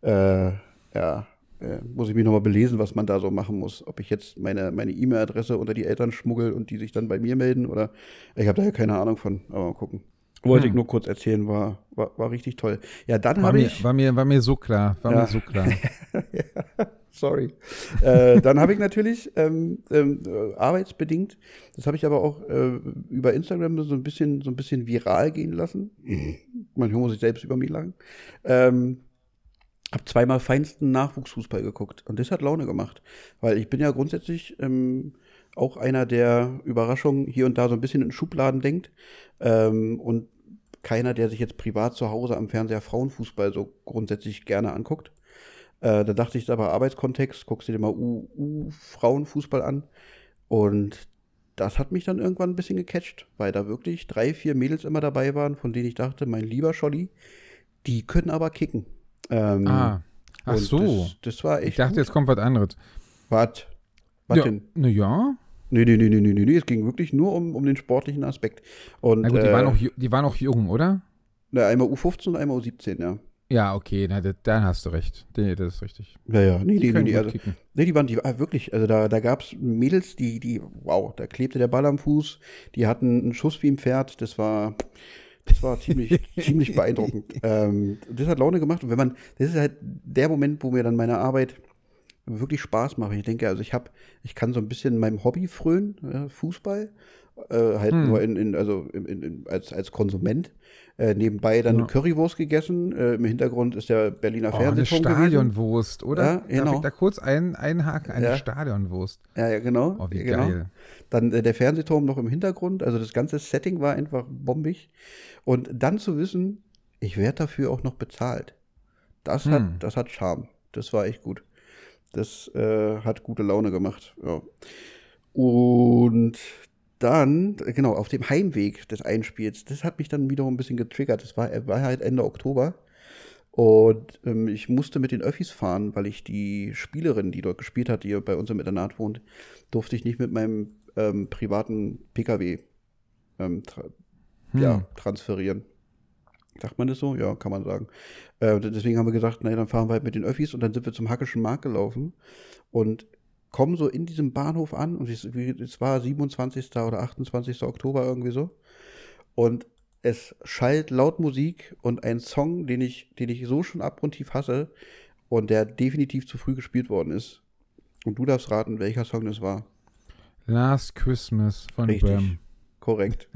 äh, ja, äh, muss ich mich nochmal belesen, was man da so machen muss. Ob ich jetzt meine meine E-Mail-Adresse unter die Eltern schmuggel und die sich dann bei mir melden oder ich habe da ja keine Ahnung von, aber mal gucken. Wollte ich nur kurz erzählen, war, war, war richtig toll. Ja, dann War habe mir, ich. war, mir, war mir so klar, war Ja. mir so klar. Sorry. äh, dann habe ich natürlich ähm, ähm, äh, arbeitsbedingt, das habe ich aber auch äh, über Instagram so ein bisschen so ein bisschen viral gehen lassen. Manchmal muss ich selbst über mich lachen. Ähm, habe zweimal feinsten Nachwuchsfußball geguckt und das hat Laune gemacht, weil ich bin ja grundsätzlich ähm, auch einer, der Überraschungen hier und da so ein bisschen in Schubladen denkt ähm, und keiner, der sich jetzt privat zu Hause am Fernseher Frauenfußball so grundsätzlich gerne anguckt. Äh, da dachte ich aber Arbeitskontext, guckst du dir mal U-Frauenfußball an. Und das hat mich dann irgendwann ein bisschen gecatcht, weil da wirklich drei, vier Mädels immer dabei waren, von denen ich dachte, mein lieber Scholli, die können aber kicken. Ähm, Ah, ach so. Das, das war echt. Ich dachte, jetzt kommt was anderes. Was? Was Ja, denn? na ja. Nee, nee, nee, nee, nee, nee. Es ging wirklich nur um, um den sportlichen Aspekt. Und, Na gut, die, äh, waren auch, ju- die waren auch jung, oder? na, einmal U15 und einmal U17, ja. Ja, okay, na, dann hast du recht. Nee, das ist richtig. Ja, ja, nee, Die nee, nee, Also. Nee, die waren die ah, wirklich, also da, da gab es Mädels, die, die, wow, da klebte der Ball am Fuß, die hatten einen Schuss wie ein Pferd, das war, das war ziemlich, ziemlich beeindruckend. Ähm, das hat Laune gemacht und wenn man, das ist halt der Moment, wo mir dann meine Arbeit wirklich Spaß macht. Ich denke, also ich habe, ich kann so ein bisschen meinem Hobby frönen, ja, Fußball, äh, halt Hm. nur in, in also in, in, als, als Konsument. Äh, nebenbei dann Ja. Currywurst gegessen. Äh, Im Hintergrund ist der Berliner Oh, eine Fernsehturm gewesen. Stadionwurst, oder? Ja, Darf genau. ich da kurz ein, einhaken? Eine Ja. Stadionwurst. Ja, ja, genau. Oh, wie genau. geil. Dann äh, der Fernsehturm noch im Hintergrund. Also das ganze Setting war einfach bombig. Und dann zu wissen, ich werde dafür auch noch bezahlt. Das, Hm. hat, das hat Charme. Das war echt gut. Das äh, hat gute Laune gemacht. Ja. Und dann, genau, auf dem Heimweg des Einspiels, das hat mich dann wiederum ein bisschen getriggert. Das war, war halt Ende Oktober. Und ähm, ich musste mit den Öffis fahren, weil ich die Spielerin, die dort gespielt hat, die bei uns im Internat wohnt, durfte ich nicht mit meinem ähm, privaten Pkw ähm, tra Hm. ja, transferieren. Sagt man das so? Ja, kann man sagen. Äh, deswegen haben wir gesagt, naja, dann fahren wir halt mit den Öffis und dann sind wir zum Hackischen Markt gelaufen und kommen so in diesem Bahnhof an und es, war 27. oder 28. Oktober irgendwie so. Und es schallt laut Musik und ein Song, den ich, den ich so schon abgrundtief hasse und der definitiv zu früh gespielt worden ist. Und du darfst raten, welcher Song das war. Last Christmas von Richtig. Wham. Korrekt.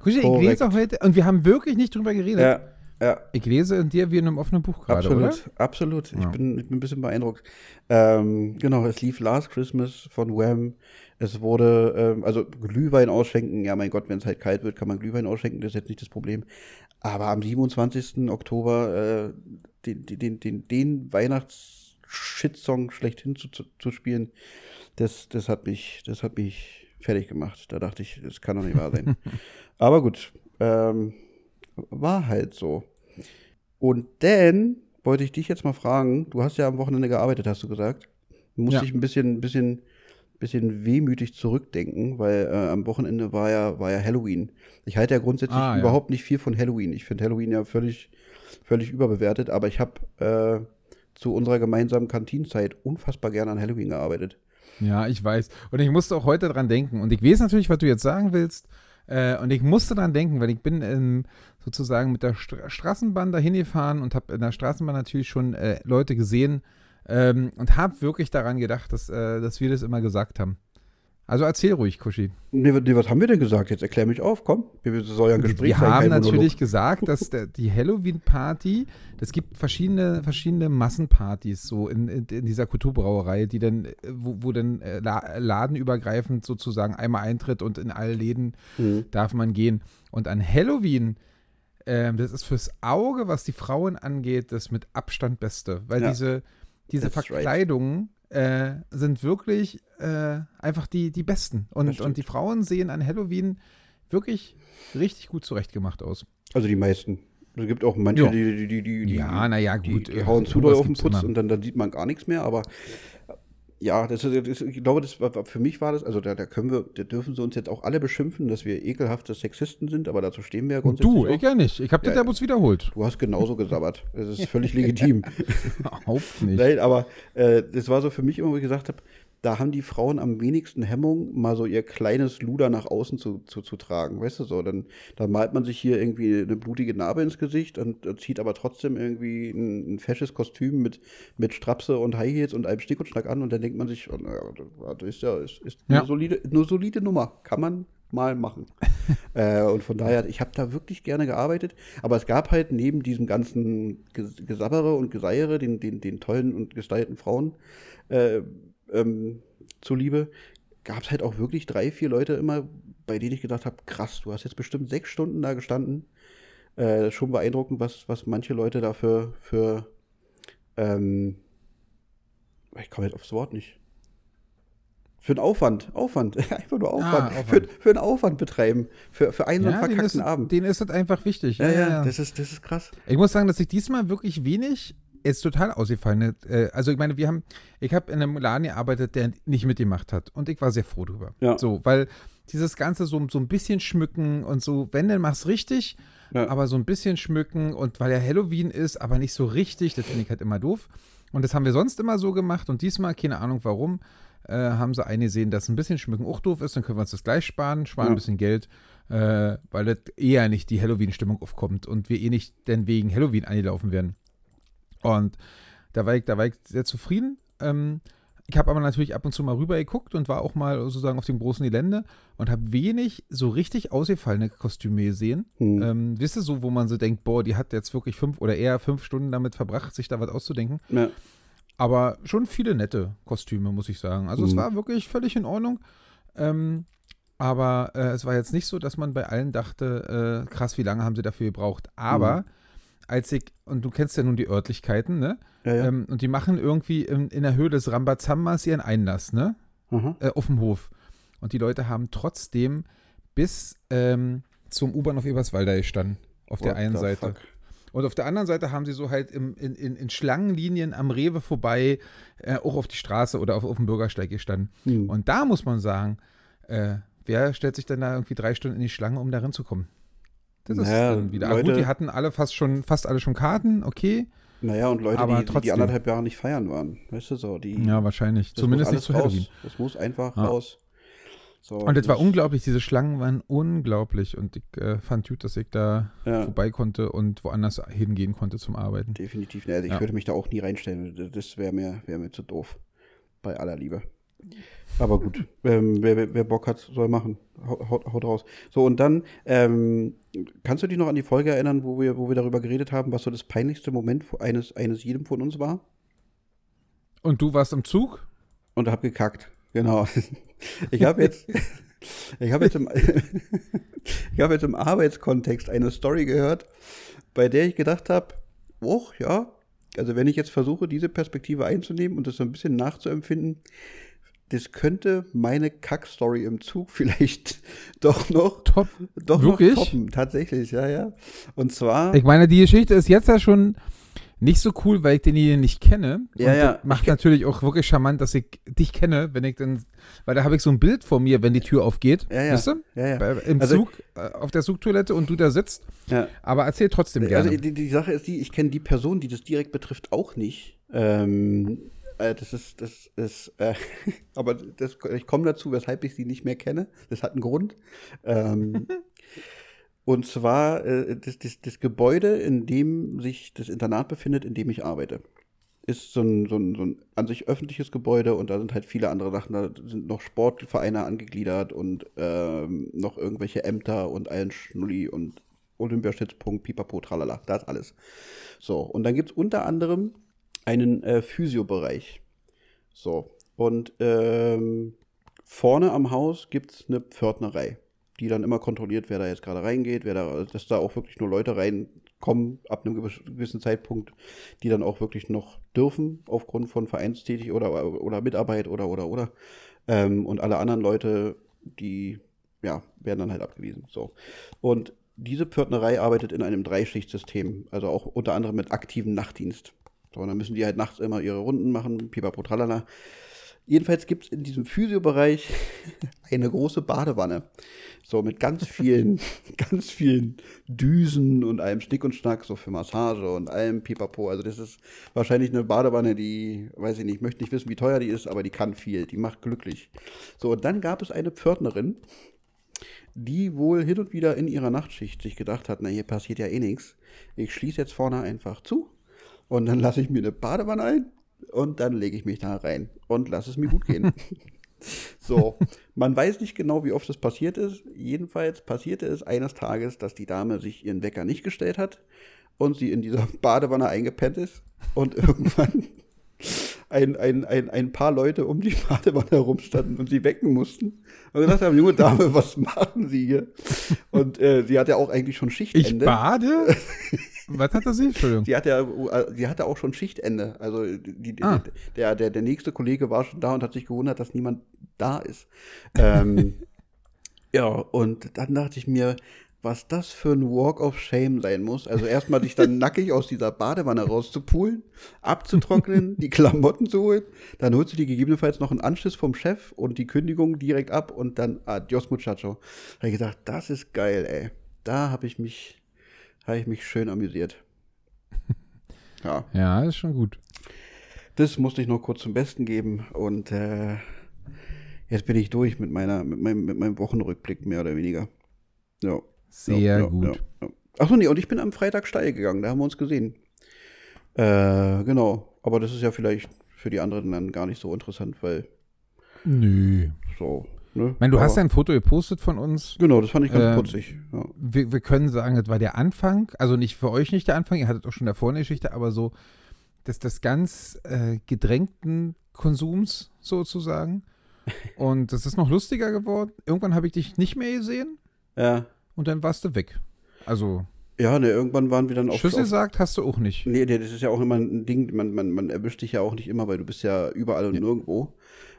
Kuschel, ich Korrekt. lese heute, und wir haben wirklich nicht drüber geredet. Ja, ja. Ich lese in dir wie in einem offenen Buch gerade, absolut, oder? absolut. Ich, Ja. bin, ich bin ein bisschen beeindruckt. Ähm, genau, es lief Last Christmas von Wham. Es wurde, ähm, also Glühwein ausschenken. Ja, mein Gott, wenn es halt kalt wird, kann man Glühwein ausschenken. Das ist jetzt nicht das Problem. Aber am 27. Oktober äh, den, den, den, den Weihnachts-Shitsong schlechthin zu, zu, zu spielen, das, das, hat mich, das hat mich fertig gemacht. Da dachte ich, das kann doch nicht wahr sein. Aber gut, ähm, war halt so. Und dann wollte ich dich jetzt mal fragen, du hast ja am Wochenende gearbeitet, hast du gesagt. Musste Ja. ich ein bisschen, bisschen, bisschen wehmütig zurückdenken, weil äh, am Wochenende war ja, war ja Halloween. Ich halte ja grundsätzlich Ah, ja. überhaupt nicht viel von Halloween. Ich finde Halloween ja völlig, völlig überbewertet, aber ich habe äh, zu unserer gemeinsamen Kantinenzeit unfassbar gerne an Halloween gearbeitet. Ja, ich weiß. Und ich musste auch heute dran denken. Und ich weiß natürlich, was du jetzt sagen willst. Äh, und ich musste dran denken, weil ich bin ähm, sozusagen mit der Stra Straßenbahn dahin gefahren und habe in der Straßenbahn natürlich schon äh, Leute gesehen ähm, und habe wirklich daran gedacht, dass, äh, dass wir das immer gesagt haben. Also erzähl ruhig, Kuschi. Nee, nee, was haben wir denn gesagt? Jetzt erklär mich auf, komm. Wir soll ja ein Gespräch Wir sein, haben natürlich gesagt, dass der, die Halloween-Party, es gibt verschiedene, verschiedene Massenpartys so in, in, in dieser Kulturbrauerei, die dann, wo, wo dann äh, la- ladenübergreifend sozusagen einmal eintritt und in alle Läden Mhm. darf man gehen. Und an Halloween, ähm, das ist fürs Auge, was die Frauen angeht, das mit Abstand Beste. Weil Ja. diese, diese That's right. Äh, sind wirklich äh, einfach die, die besten. Und, und die Frauen sehen an Halloween wirklich richtig gut zurechtgemacht aus. Also die meisten. Es gibt auch manche, Ja. die, die, die, die, die, Ja, na ja, die, gut, die äh, hauen zu doll auf den Putz immer. und dann, dann sieht man gar nichts mehr, aber ja, das ist, das, ich glaube, das war, für mich war das, also da, da können wir, da dürfen sie uns jetzt auch alle beschimpfen, dass wir ekelhafte Sexisten sind, aber dazu stehen wir ja grundsätzlich. Du, auch. ich ja nicht. Ich habe Ja, ja. bloß wiederholt. Du hast genauso gesabbert. Das ist völlig legitim. Überhaupt nicht. Nein, aber äh, das war so für mich immer, wo ich gesagt habe, da haben die Frauen am wenigsten Hemmung, mal so ihr kleines Luder nach außen zu, zu, zu tragen. Weißt du so? Dann, dann malt man sich hier irgendwie eine blutige Narbe ins Gesicht und, und zieht aber trotzdem irgendwie ein, ein fesches Kostüm mit, mit Strapse und High Heels und einem Stick und Schnack an und dann denkt man sich, oh, naja, das ist ja ist, ist Ja. Eine, solide, eine solide Nummer. Kann man mal machen. äh, und von daher, ich habe da wirklich gerne gearbeitet, aber es gab halt neben diesem ganzen Ges- Gesabbere und Geseiere, den, den, den tollen und gestylten Frauen äh, ähm, zuliebe, gab es halt auch wirklich drei, vier Leute immer, bei denen ich gedacht habe, krass, du hast jetzt bestimmt sechs Stunden da gestanden. Äh, schon beeindruckend, was, was manche Leute da für, ähm, ich komme jetzt aufs Wort nicht. Für einen Aufwand, Aufwand, einfach nur Aufwand, Ah, Aufwand. Für, für einen Aufwand betreiben, für, für einen so einen Ja, denen ist, verkackten Abend. denen ist das einfach wichtig. Ja, ja, das ist, das ist krass. Ich muss sagen, dass ich diesmal wirklich wenig jetzt total ausgefallen. Äh, Also ich meine, wir haben, ich habe in einem Laden gearbeitet, der nicht mitgemacht hat und ich war sehr froh drüber. Ja. So, weil dieses Ganze so, so ein bisschen schmücken und so, wenn, dann mach's richtig, Ja. aber so ein bisschen schmücken und weil ja Halloween ist, aber nicht so richtig, das finde ich halt immer doof. Und das haben wir sonst immer so gemacht und diesmal, keine Ahnung warum, äh, haben sie eingesehen, dass ein bisschen schmücken auch doof ist, dann können wir uns das gleich sparen, sparen Ja. ein bisschen Geld, äh, weil das eher nicht die Halloween-Stimmung aufkommt und wir eh nicht denn wegen Halloween angelaufen werden. Und da war ich, da war ich sehr zufrieden. Ähm, ich habe aber natürlich ab und zu mal rüber geguckt und war auch mal sozusagen auf dem großen Gelände und habe wenig so richtig ausgefallene Kostüme gesehen. Hm. Ähm, wisst ihr so, wo man so denkt, boah, die hat jetzt wirklich fünf oder eher fünf Stunden damit verbracht, sich da was auszudenken. Ja. Aber schon viele nette Kostüme, muss ich sagen. Also es Mhm. war wirklich völlig in Ordnung. Ähm, aber äh, es war jetzt nicht so, dass man bei allen dachte, äh, krass, wie lange haben sie dafür gebraucht. Aber Mhm. Als ich, und du kennst ja nun die Örtlichkeiten, ne? Ja, ja. Ähm, und die machen irgendwie in, in der Höhe des Rambazambas ihren Einlass, ne? Aha. Äh, auf dem Hof. Und die Leute haben trotzdem bis ähm, zum U-Bahn auf Eberswalder gestanden. Auf der What einen the Seite. fuck? Und auf der anderen Seite haben sie so halt im, in, in, in Schlangenlinien am Rewe vorbei äh, auch auf die Straße oder auf, auf dem Bürgersteig gestanden. Hm. Und da muss man sagen, äh, wer stellt sich denn da irgendwie drei Stunden in die Schlange, um da ranzukommen? Das ist Naja, dann wieder. Aber Leute- gut, die hatten alle fast schon, fast alle schon Karten, okay. Naja, und Leute, Aber die, die, die trotzdem. anderthalb Jahre nicht feiern waren. Weißt du so, die. Ja, wahrscheinlich. Zumindest nicht zu alles Halloween. raus. Das muss einfach Ja. raus. So, Und das war unglaublich, diese Schlangen waren unglaublich und ich äh, fand gut, dass ich da Ja. vorbei konnte und woanders hingehen konnte zum Arbeiten. Definitiv. Ne, also ich Ja. würde mich da auch nie reinstellen. Das wäre mir, wär mir zu doof. Bei aller Liebe. Aber gut, ähm, wer, wer Bock hat, soll machen. Haut, haut, raus. So, und dann, ähm, kannst du dich noch an die Folge erinnern, wo wir, wo wir darüber geredet haben, was so das peinlichste Moment eines, eines jedem von uns war? Und du warst im Zug? Und hab gekackt. Genau. Ich habe jetzt, ich habe jetzt, im, ich habe jetzt im Arbeitskontext eine Story gehört, bei der ich gedacht habe, och, ja, also wenn ich jetzt versuche, diese Perspektive einzunehmen und das so ein bisschen nachzuempfinden, das könnte meine Kack-Story im Zug vielleicht doch noch, Top. doch Wirklich? noch toppen. Tatsächlich, ja, ja. Und zwar, Ich meine, die Geschichte ist jetzt ja schon nicht so cool, weil ich den hier nicht kenne. Ja, und ja. Macht natürlich auch wirklich charmant, dass ich dich kenne, wenn ich dann, weil da habe ich so ein Bild vor mir, wenn die Tür aufgeht. Ja, ja. Wisst ihr? ja, ja. Bei, Im Also- Zug, äh, auf der Zugtoilette und du da sitzt. ja. Aber erzähl trotzdem gerne. Also die, die Sache ist die, ich kenne die Person, die das direkt betrifft, auch nicht. Ähm, äh, das ist, das ist, äh, aber das, ich komme dazu, weshalb ich sie nicht mehr kenne. Das hat einen Grund. Ähm, und zwar äh, das, das, das Gebäude, in dem sich das Internat befindet, in dem ich arbeite. Ist so ein, so, ein, so ein an sich öffentliches Gebäude und da sind halt viele andere Sachen. Da sind noch Sportvereine angegliedert und ähm, noch irgendwelche Ämter und allen Schnulli und Olympiastützpunkt, Pipapo, tralala, das alles. So, und dann gibt es unter anderem einen äh, Physiobereich. So, und ähm, vorne am Haus gibt es eine Pförtnerei, die dann immer kontrolliert, wer da jetzt gerade reingeht, wer da, dass da auch wirklich nur Leute reinkommen ab einem gewiss- gewissen Zeitpunkt, die dann auch wirklich noch dürfen, aufgrund von Vereinstätig oder, oder Mitarbeit oder, oder, oder. Ähm, und alle anderen Leute, die, ja, werden dann halt abgewiesen. So. Und diese Pförtnerei arbeitet in einem Dreischichtsystem, also auch unter anderem mit aktivem Nachtdienst. So, und dann müssen die halt nachts immer ihre Runden machen, pipapo tralala. Jedenfalls gibt es in diesem Physiobereich eine große Badewanne. So mit ganz vielen, ganz vielen Düsen und allem Schnick und Schnack, so für Massage und allem Pipapo. Also das ist wahrscheinlich eine Badewanne, die, weiß ich nicht, ich möchte nicht wissen, wie teuer die ist, aber die kann viel, die macht glücklich. So, und dann gab es eine Pförtnerin, die wohl hin und wieder in ihrer Nachtschicht sich gedacht hat, na hier passiert ja eh nichts. Ich schließe jetzt vorne einfach zu und dann lasse ich mir eine Badewanne ein und dann lege ich mich da rein und lasse es mir gut gehen. so, man weiß nicht genau, wie oft das passiert ist. Jedenfalls passierte es eines Tages, dass die Dame sich ihren Wecker nicht gestellt hat und sie in dieser Badewanne eingepennt ist und irgendwann ein, ein, ein, ein paar Leute um die Badewanne herumstanden und sie wecken mussten und gesagt haben, junge Dame, was machen Sie hier? Und äh, sie hatte auch eigentlich schon ich Schichtende. bade? Was hat er sie? Entschuldigung. Sie hatte, ja, äh, sie hatte auch schon Schichtende. Also die, die, Ah. der, der, der nächste Kollege war schon da und hat sich gewundert, dass niemand da ist. Ähm, ja, und dann dachte ich mir, was das für ein Walk of Shame sein muss. Also erstmal dich dann nackig aus dieser Badewanne rauszupulen, abzutrocknen, die Klamotten zu holen, dann holst du dir gegebenenfalls noch einen Anschiss vom Chef und die Kündigung direkt ab und dann adios muchacho. Da habe ich gedacht, das ist geil, ey. Da habe ich mich, habe ich mich schön amüsiert. Ja. Ja, ist schon gut. Das musste ich noch kurz zum Besten geben und äh, jetzt bin ich durch mit meiner, mit meinem, mit meinem Wochenrückblick mehr oder weniger. Ja. Sehr ja, gut. Ja, ja. Achso, nee, und ich bin am Freitag steil gegangen, da haben wir uns gesehen. Äh, genau. Aber das ist ja vielleicht, für die anderen dann gar nicht so interessant, weil Nö. so. Ne? Ich meine, du Aber- hast ja ein Foto gepostet von uns. Genau, das fand ich ganz Ähm, putzig. Ja. Wir, wir können sagen, das war der Anfang. Also nicht für euch nicht der Anfang, ihr hattet auch schon davor eine Geschichte, aber so des, des ganz äh, gedrängten Konsums sozusagen. Und das ist noch lustiger geworden. Irgendwann habe ich dich nicht mehr gesehen ja. und dann warst du weg. Also, Ja, ne, irgendwann waren wir dann auf. Schüssel sagt, hast du auch nicht. nee, nee, das ist ja auch immer ein Ding, man, man, man erwischt dich ja auch nicht immer, weil du bist ja überall und Ja. nirgendwo.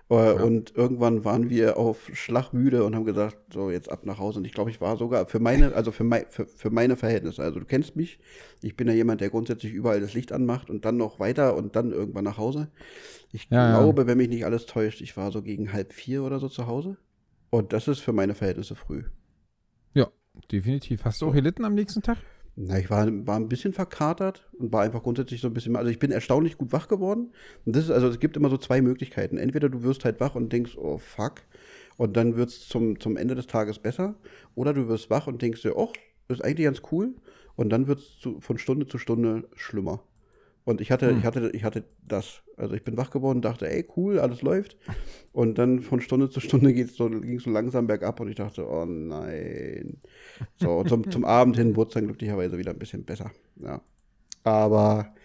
Äh, Und irgendwann waren wir auf Schlagmüde und haben gesagt, so jetzt ab nach Hause. Und ich glaube, ich war sogar für meine, also für, mei, für, für meine Verhältnisse. Also du kennst mich. Ich bin ja jemand, der grundsätzlich überall das Licht anmacht und dann noch weiter und dann irgendwann nach Hause. Ich Ja, ja. glaube, wenn mich nicht alles täuscht, ich war so gegen halb vier oder so zu Hause. Und das ist für meine Verhältnisse früh. Definitiv. Hast du auch gelitten am nächsten Tag? Na, ich war, war ein bisschen verkatert und war einfach grundsätzlich so ein bisschen, also ich bin erstaunlich gut wach geworden. Und das ist, also es gibt immer so zwei Möglichkeiten. Entweder du wirst halt wach und denkst, oh fuck, und dann wird es zum, zum Ende des Tages besser. Oder du wirst wach und denkst dir, oh, ist eigentlich ganz cool. Und dann wird es von Stunde zu Stunde schlimmer. Und ich hatte, Hm. ich hatte, ich hatte das. Also ich bin wach geworden, dachte, ey, cool, alles läuft. Und dann von Stunde zu Stunde geht's so, ging es so langsam bergab und ich dachte, oh nein. So, und zum, zum Abend hin wurde es dann glücklicherweise wieder ein bisschen besser. Ja. Aber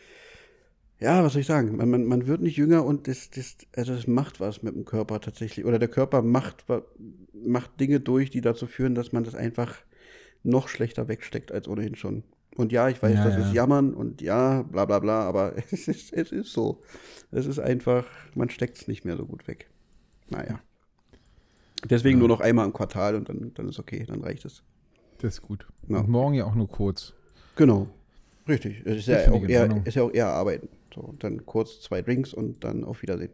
ja, was soll ich sagen? Man, man, man wird nicht jünger und das, das, also das macht was mit dem Körper tatsächlich. Oder der Körper macht, macht Dinge durch, die dazu führen, dass man das einfach noch schlechter wegsteckt als ohnehin schon. Und ja, ich weiß, Ja, das ja. ist Jammern und ja, bla bla bla, aber es ist, es ist so. Es ist einfach, man steckt es nicht mehr so gut weg. Naja. Deswegen Ja. nur noch einmal im Quartal und dann, dann ist okay, dann reicht es. Das ist gut. Und morgen ja auch nur kurz. Genau. Richtig. Es ist ja, auch eher, ist ja auch eher arbeiten. So, dann kurz zwei Drinks und dann auf Wiedersehen.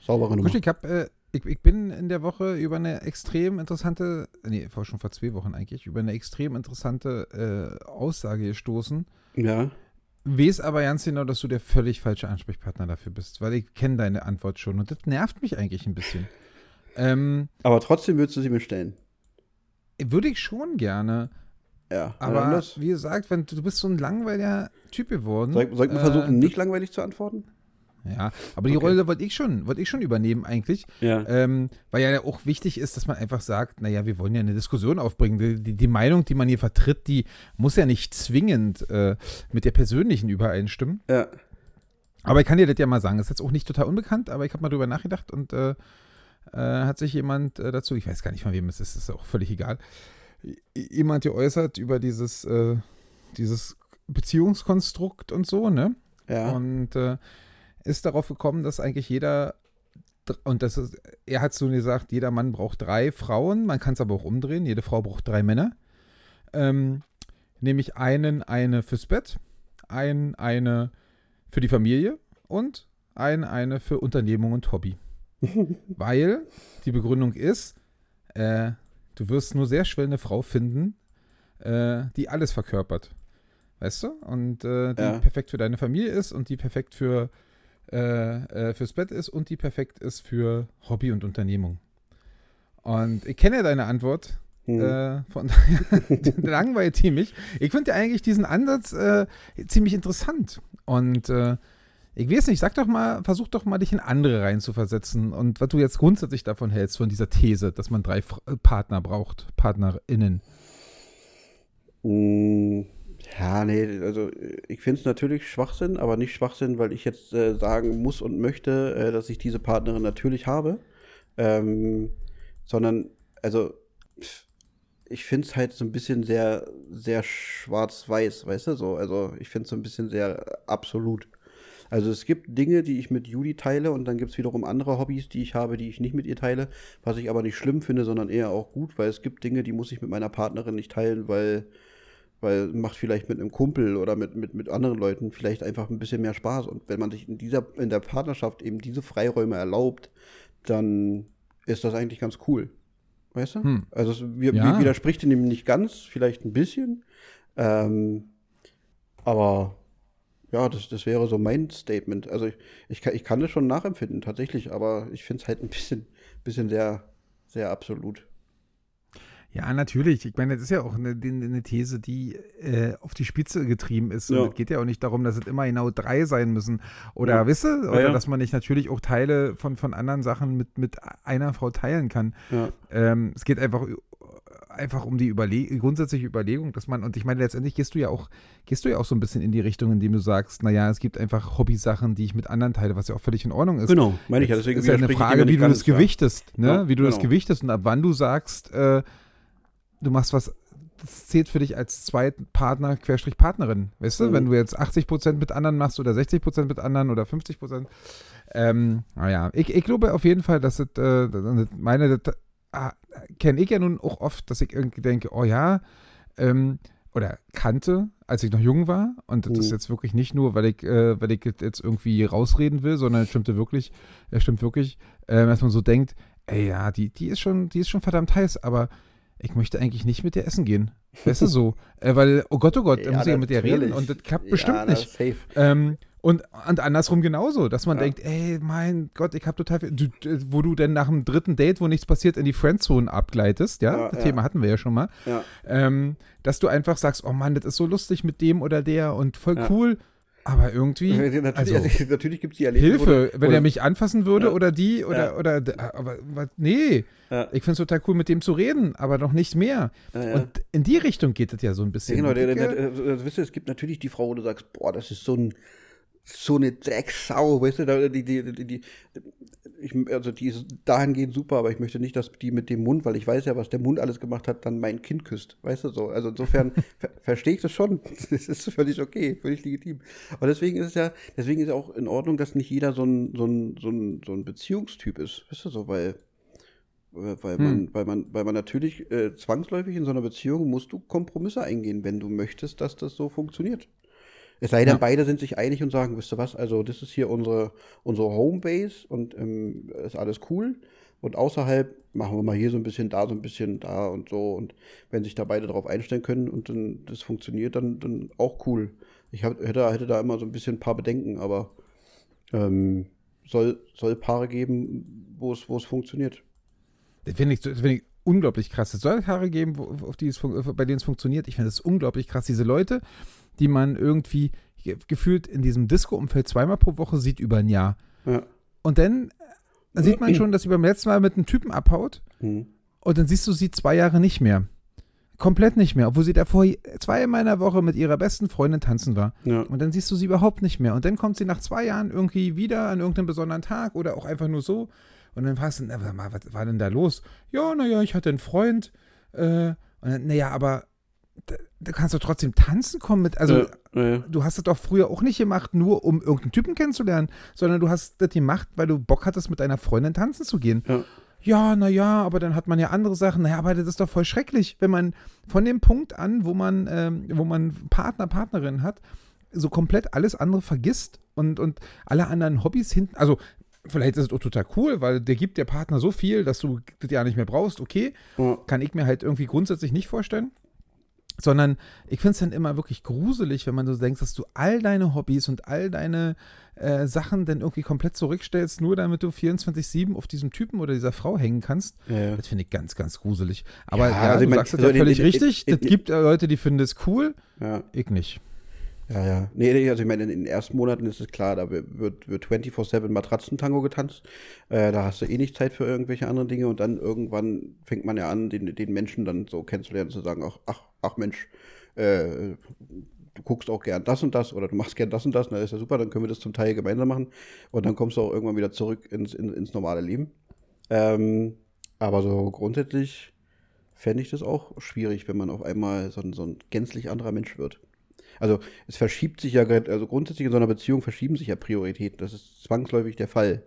Saubere Nummer. Kuschel, ich, hab, äh, ich, ich bin in der Woche über eine extrem interessante, nee, vor, schon vor zwei Wochen eigentlich, über eine extrem interessante äh, Aussage gestoßen. Ja. Weiß aber ganz genau, dass du der völlig falsche Ansprechpartner dafür bist, weil ich kenne deine Antwort schon und das nervt mich eigentlich ein bisschen. Ähm, Aber trotzdem würdest du sie mir stellen. würde ich schon gerne, Ja. aber wie gesagt, wenn du, bist so ein langweiliger Typ geworden. Soll, ich- soll ich äh, versuchen, nicht langweilig zu antworten? Ja, aber die Okay. Rolle wollte ich schon, wollte ich schon übernehmen eigentlich. Ja. Ähm, weil ja auch wichtig ist, dass man einfach sagt, naja, wir wollen ja eine Diskussion aufbringen. Die, die, die Meinung, die man hier vertritt, die muss ja nicht zwingend äh, mit der persönlichen übereinstimmen. Ja. Aber ich kann dir das ja mal sagen, das ist jetzt auch nicht total unbekannt, aber ich habe mal drüber nachgedacht und äh, äh, hat sich jemand äh, dazu, ich weiß gar nicht von wem es ist, ist auch völlig egal, jemand geäußert über dieses, äh, dieses Beziehungskonstrukt und so, ne? Ja. Und äh, ist darauf gekommen, dass eigentlich jeder, und das ist, er hat so gesagt, jeder Mann braucht drei Frauen, man kann es aber auch umdrehen, jede Frau braucht drei Männer. Ähm, nämlich einen, eine fürs Bett, einen, eine für die Familie und einen, eine für Unternehmung und Hobby. Weil die Begründung ist, äh, du wirst nur sehr schnell eine Frau finden, äh, die alles verkörpert. Weißt du? Und äh, die Ja. perfekt für deine Familie ist und die perfekt für äh, äh, fürs Bett ist und die perfekt ist für Hobby und Unternehmung. Und ich kenne ja deine Antwort. Hm. Äh, von daher langweilt die mich. Ich finde ja eigentlich diesen Ansatz äh, ziemlich interessant. Und äh, ich weiß nicht, sag doch mal, versuch doch mal, dich in andere reinzuversetzen und was du jetzt grundsätzlich davon hältst, von dieser These, dass man drei äh, Partner braucht, PartnerInnen. Mm, Ja, nee, also äh, ich finde es natürlich Schwachsinn, aber nicht Schwachsinn, weil ich jetzt äh, sagen muss und möchte, äh, dass ich diese Partnerin natürlich habe. Ähm, sondern, also, ich finde es halt so ein bisschen sehr, sehr schwarz-weiß, weißt du, so. Also, ich finde es so ein bisschen sehr absolut. Also, es gibt Dinge, die ich mit Judy teile und dann gibt es wiederum andere Hobbys, die ich habe, die ich nicht mit ihr teile, was ich aber nicht schlimm finde, sondern eher auch gut, weil es gibt Dinge, die muss ich mit meiner Partnerin nicht teilen, weil weil macht vielleicht mit einem Kumpel oder mit, mit, mit anderen Leuten vielleicht einfach ein bisschen mehr Spaß. Und wenn man sich in dieser, in der Partnerschaft eben diese Freiräume erlaubt, dann ist das eigentlich ganz cool. Weißt du? Hm. Also es wir, Ja. widerspricht dem nicht ganz, vielleicht ein bisschen. Ähm, aber ja, das, das wäre so mein Statement. Also ich, ich, kann, ich kann das schon nachempfinden, tatsächlich, aber ich finde es halt ein bisschen, bisschen sehr, sehr absolut. Ja, natürlich. Ich meine, das ist ja auch eine, eine These, die äh, auf die Spitze getrieben ist. Und Ja. es geht ja auch nicht darum, dass es immer genau drei sein müssen. Oder, Ja. wisst ihr? Oder ja. dass man nicht natürlich auch Teile von, von anderen Sachen mit, mit einer Frau teilen kann. Ja. Ähm, es geht einfach, einfach um die Überle grundsätzliche Überlegung, dass man, und ich meine, letztendlich gehst du ja auch, gehst du ja auch so ein bisschen in die Richtung, indem du sagst, naja, es gibt einfach Hobbysachen, die ich mit anderen teile, was ja auch völlig in Ordnung ist. Genau, meine ich ja. Deswegen ist ja eine Frage, dem wie du das ja. gewichtest, ne? Ja, wie du das genau. gewichtest und ab wann du sagst, äh, du machst was, das zählt für dich als Zweitpartner, Querstrich Partnerin, weißt du? Mhm. Wenn du jetzt 80 Prozent mit anderen machst oder 60 Prozent mit anderen oder 50 Prozent. Ähm, naja, ich, ich glaube auf jeden Fall, dass es, äh, das- meine, das, ah, kenne ich ja nun auch oft, dass ich irgendwie denke, oh ja, ähm, oder kannte, als ich noch jung war. Und das ist Mhm. jetzt wirklich nicht nur, weil ich, äh, weil ich jetzt irgendwie rausreden will, sondern es stimmte wirklich, es stimmt wirklich, äh, dass man so denkt, ey, ja, die, die ist schon, die ist schon verdammt heiß, aber ich möchte eigentlich nicht mit dir essen gehen. Weißt du so? Äh, weil, oh Gott, oh Gott, da Ja, muss ich ja mit dir reden und das klappt Ja, bestimmt na, nicht. Ähm, und, und andersrum genauso, dass man Ja. denkt, ey, mein Gott, ich habe total viel, du, wo du denn nach dem dritten Date, wo nichts passiert, in die Friendzone abgleitest, ja, Ja, das ja. Thema hatten wir ja schon mal, Ja. ähm, dass du einfach sagst, oh Mann, das ist so lustig mit dem oder der und voll Ja. cool, aber irgendwie, Natürlich, also, natürlich gibt es die Erlebnisse. Hilfe, du- wenn wo er mich anfassen würde Ja. oder die oder, Ja. oder, aber, was- nee, Ja. ich finde es total cool, mit dem zu reden, aber noch nicht mehr. Und in die Richtung geht es ja so ein bisschen. genau, der, der, der, der, es gibt natürlich die Frau, wo du sagst, boah, das ist so ein so eine Drecksau, weißt du, die, die, die, die, ich, also die ist dahingehend super, aber ich möchte nicht, dass die mit dem Mund, weil ich weiß ja, was der Mund alles gemacht hat, dann mein Kind küsst, weißt du so. Also insofern ver verstehe ich das schon. Das ist völlig okay, völlig legitim. Aber deswegen ist es ja, deswegen ist es auch in Ordnung, dass nicht jeder so ein, so ein, so ein, so ein Beziehungstyp ist, weißt du so, weil weil weil man, Hm. weil man, weil man natürlich äh, zwangsläufig in so einer Beziehung musst du Kompromisse eingehen, wenn du möchtest, dass das so funktioniert. Es sei denn, Ja. beide sind sich einig und sagen, wisst ihr was, also das ist hier unsere, unsere Homebase und ähm, ist alles cool. Und außerhalb machen wir mal hier so ein bisschen, da so ein bisschen, da und so. Und wenn sich da beide darauf einstellen können und dann das funktioniert, dann, dann auch cool. Ich hab, hätte, hätte da immer so ein bisschen ein paar Bedenken, aber ähm, soll, soll Paare geben, wo es, wo es funktioniert. Das finde ich, das find ich unglaublich krass. Es soll Haare geben, wo, auf die es, bei denen es funktioniert. Ich finde das unglaublich krass. Diese Leute, die man irgendwie ge- gefühlt in diesem Disco-Umfeld zweimal pro Woche sieht über ein Jahr. Ja. Und dann sieht man schon, dass sie beim letzten Mal mit einem Typen abhaut Hm. und dann siehst du sie zwei Jahre nicht mehr. Komplett nicht mehr, obwohl sie davor zweimal in der Woche mit ihrer besten Freundin tanzen war. Ja. Und dann siehst du sie überhaupt nicht mehr. Und dann kommt sie nach zwei Jahren irgendwie wieder an irgendeinem besonderen Tag oder auch einfach nur so. Und dann fragst du, na, was war denn da los? Ja, naja, ich hatte einen Freund. Äh, und dann, naja, aber da, kannst du trotzdem tanzen kommen mit. Also, ja, ja, du hast das doch früher auch nicht gemacht, nur um irgendeinen Typen kennenzulernen, sondern du hast das gemacht, weil du Bock hattest, mit deiner Freundin tanzen zu gehen. Ja. Ja, naja, aber dann hat man ja andere Sachen. Naja, aber das ist doch voll schrecklich, wenn man von dem Punkt an, wo man, ähm, wo man Partner, Partnerin hat, so komplett alles andere vergisst und, und alle anderen Hobbys hinten. Also, vielleicht ist es auch total cool, weil der gibt der Partner so viel, dass du das ja nicht mehr brauchst. Okay, kann ich mir halt irgendwie grundsätzlich nicht vorstellen. Sondern ich finde es dann immer wirklich gruselig, wenn man so denkst, dass du all deine Hobbys und all deine äh, Sachen dann irgendwie komplett zurückstellst, nur damit du 24-7 auf diesem Typen oder dieser Frau hängen kannst. Ja. Das finde ich ganz, ganz gruselig. Aber Ja, ja, also du sagst es also ja in- völlig richtig. Es gibt äh, Leute, die finden es cool. ja. Ich nicht. Ja, ja. Nee, also ich meine, in den ersten Monaten ist es klar, da wird, wird 24-7 Matratzentango getanzt. Äh, da hast du eh nicht Zeit für irgendwelche anderen Dinge und dann irgendwann fängt man ja an, den, den Menschen dann so kennenzulernen, zu sagen, ach, ach, ach Mensch, äh, du guckst auch gern das und das oder du machst gern das und das, na ist ja super, dann können wir das zum Teil gemeinsam machen und dann kommst du auch irgendwann wieder zurück ins, in, ins normale Leben. Ähm, aber so grundsätzlich fände ich das auch schwierig, wenn man auf einmal so ein, so ein gänzlich anderer Mensch wird. Also es verschiebt sich ja, also grundsätzlich in so einer Beziehung verschieben sich ja Prioritäten. Das ist zwangsläufig der Fall,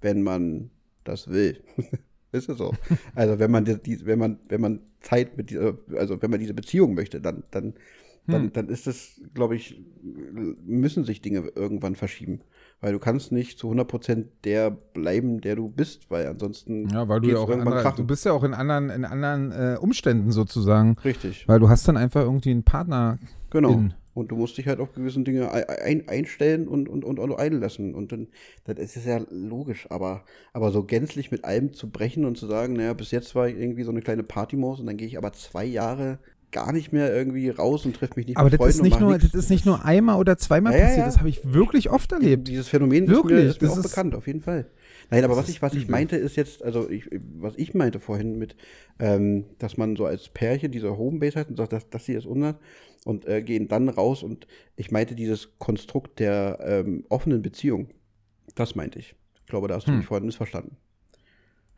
wenn man das will. ist es so. Also wenn man die, wenn man, wenn man Zeit mit dieser, also wenn man diese Beziehung möchte, dann, dann, dann, Hm. dann ist das, glaube ich, müssen sich Dinge irgendwann verschieben. Weil du kannst nicht zu 100% der bleiben, der du bist, weil ansonsten Ja, weil du ja auch in krachen. du bist ja auch in anderen, in anderen äh, Umständen sozusagen. Richtig, Weil du hast dann einfach irgendwie einen Partner genau. in. Und du musst dich halt auf gewisse Dinge ein, einstellen und, und, und, und einlassen. Und dann, das ist ja logisch, aber, aber so gänzlich mit allem zu brechen und zu sagen, naja, bis jetzt war ich irgendwie so eine kleine Partymaus und dann gehe ich aber zwei Jahre gar nicht mehr irgendwie raus und treffe mich nicht Aber mit das ist Freunden nicht und mach nur, nichts. das ist nicht nur einmal oder zweimal Ja, ja, passiert, ja. das habe ich wirklich oft erlebt. Dieses Phänomen Wirklich, ist mir, ist mir das auch ist- bekannt, auf jeden Fall. Nein, aber was ist ich, was ich meinte, ist jetzt, also ich, was ich meinte vorhin mit, ähm, dass man so als Pärchen diese Homebase hat und sagt, das, das hier ist unser und äh, gehen dann raus und ich meinte dieses Konstrukt der ähm, offenen Beziehung. Das meinte ich. Ich glaube, da hast du Hm. mich vorhin missverstanden.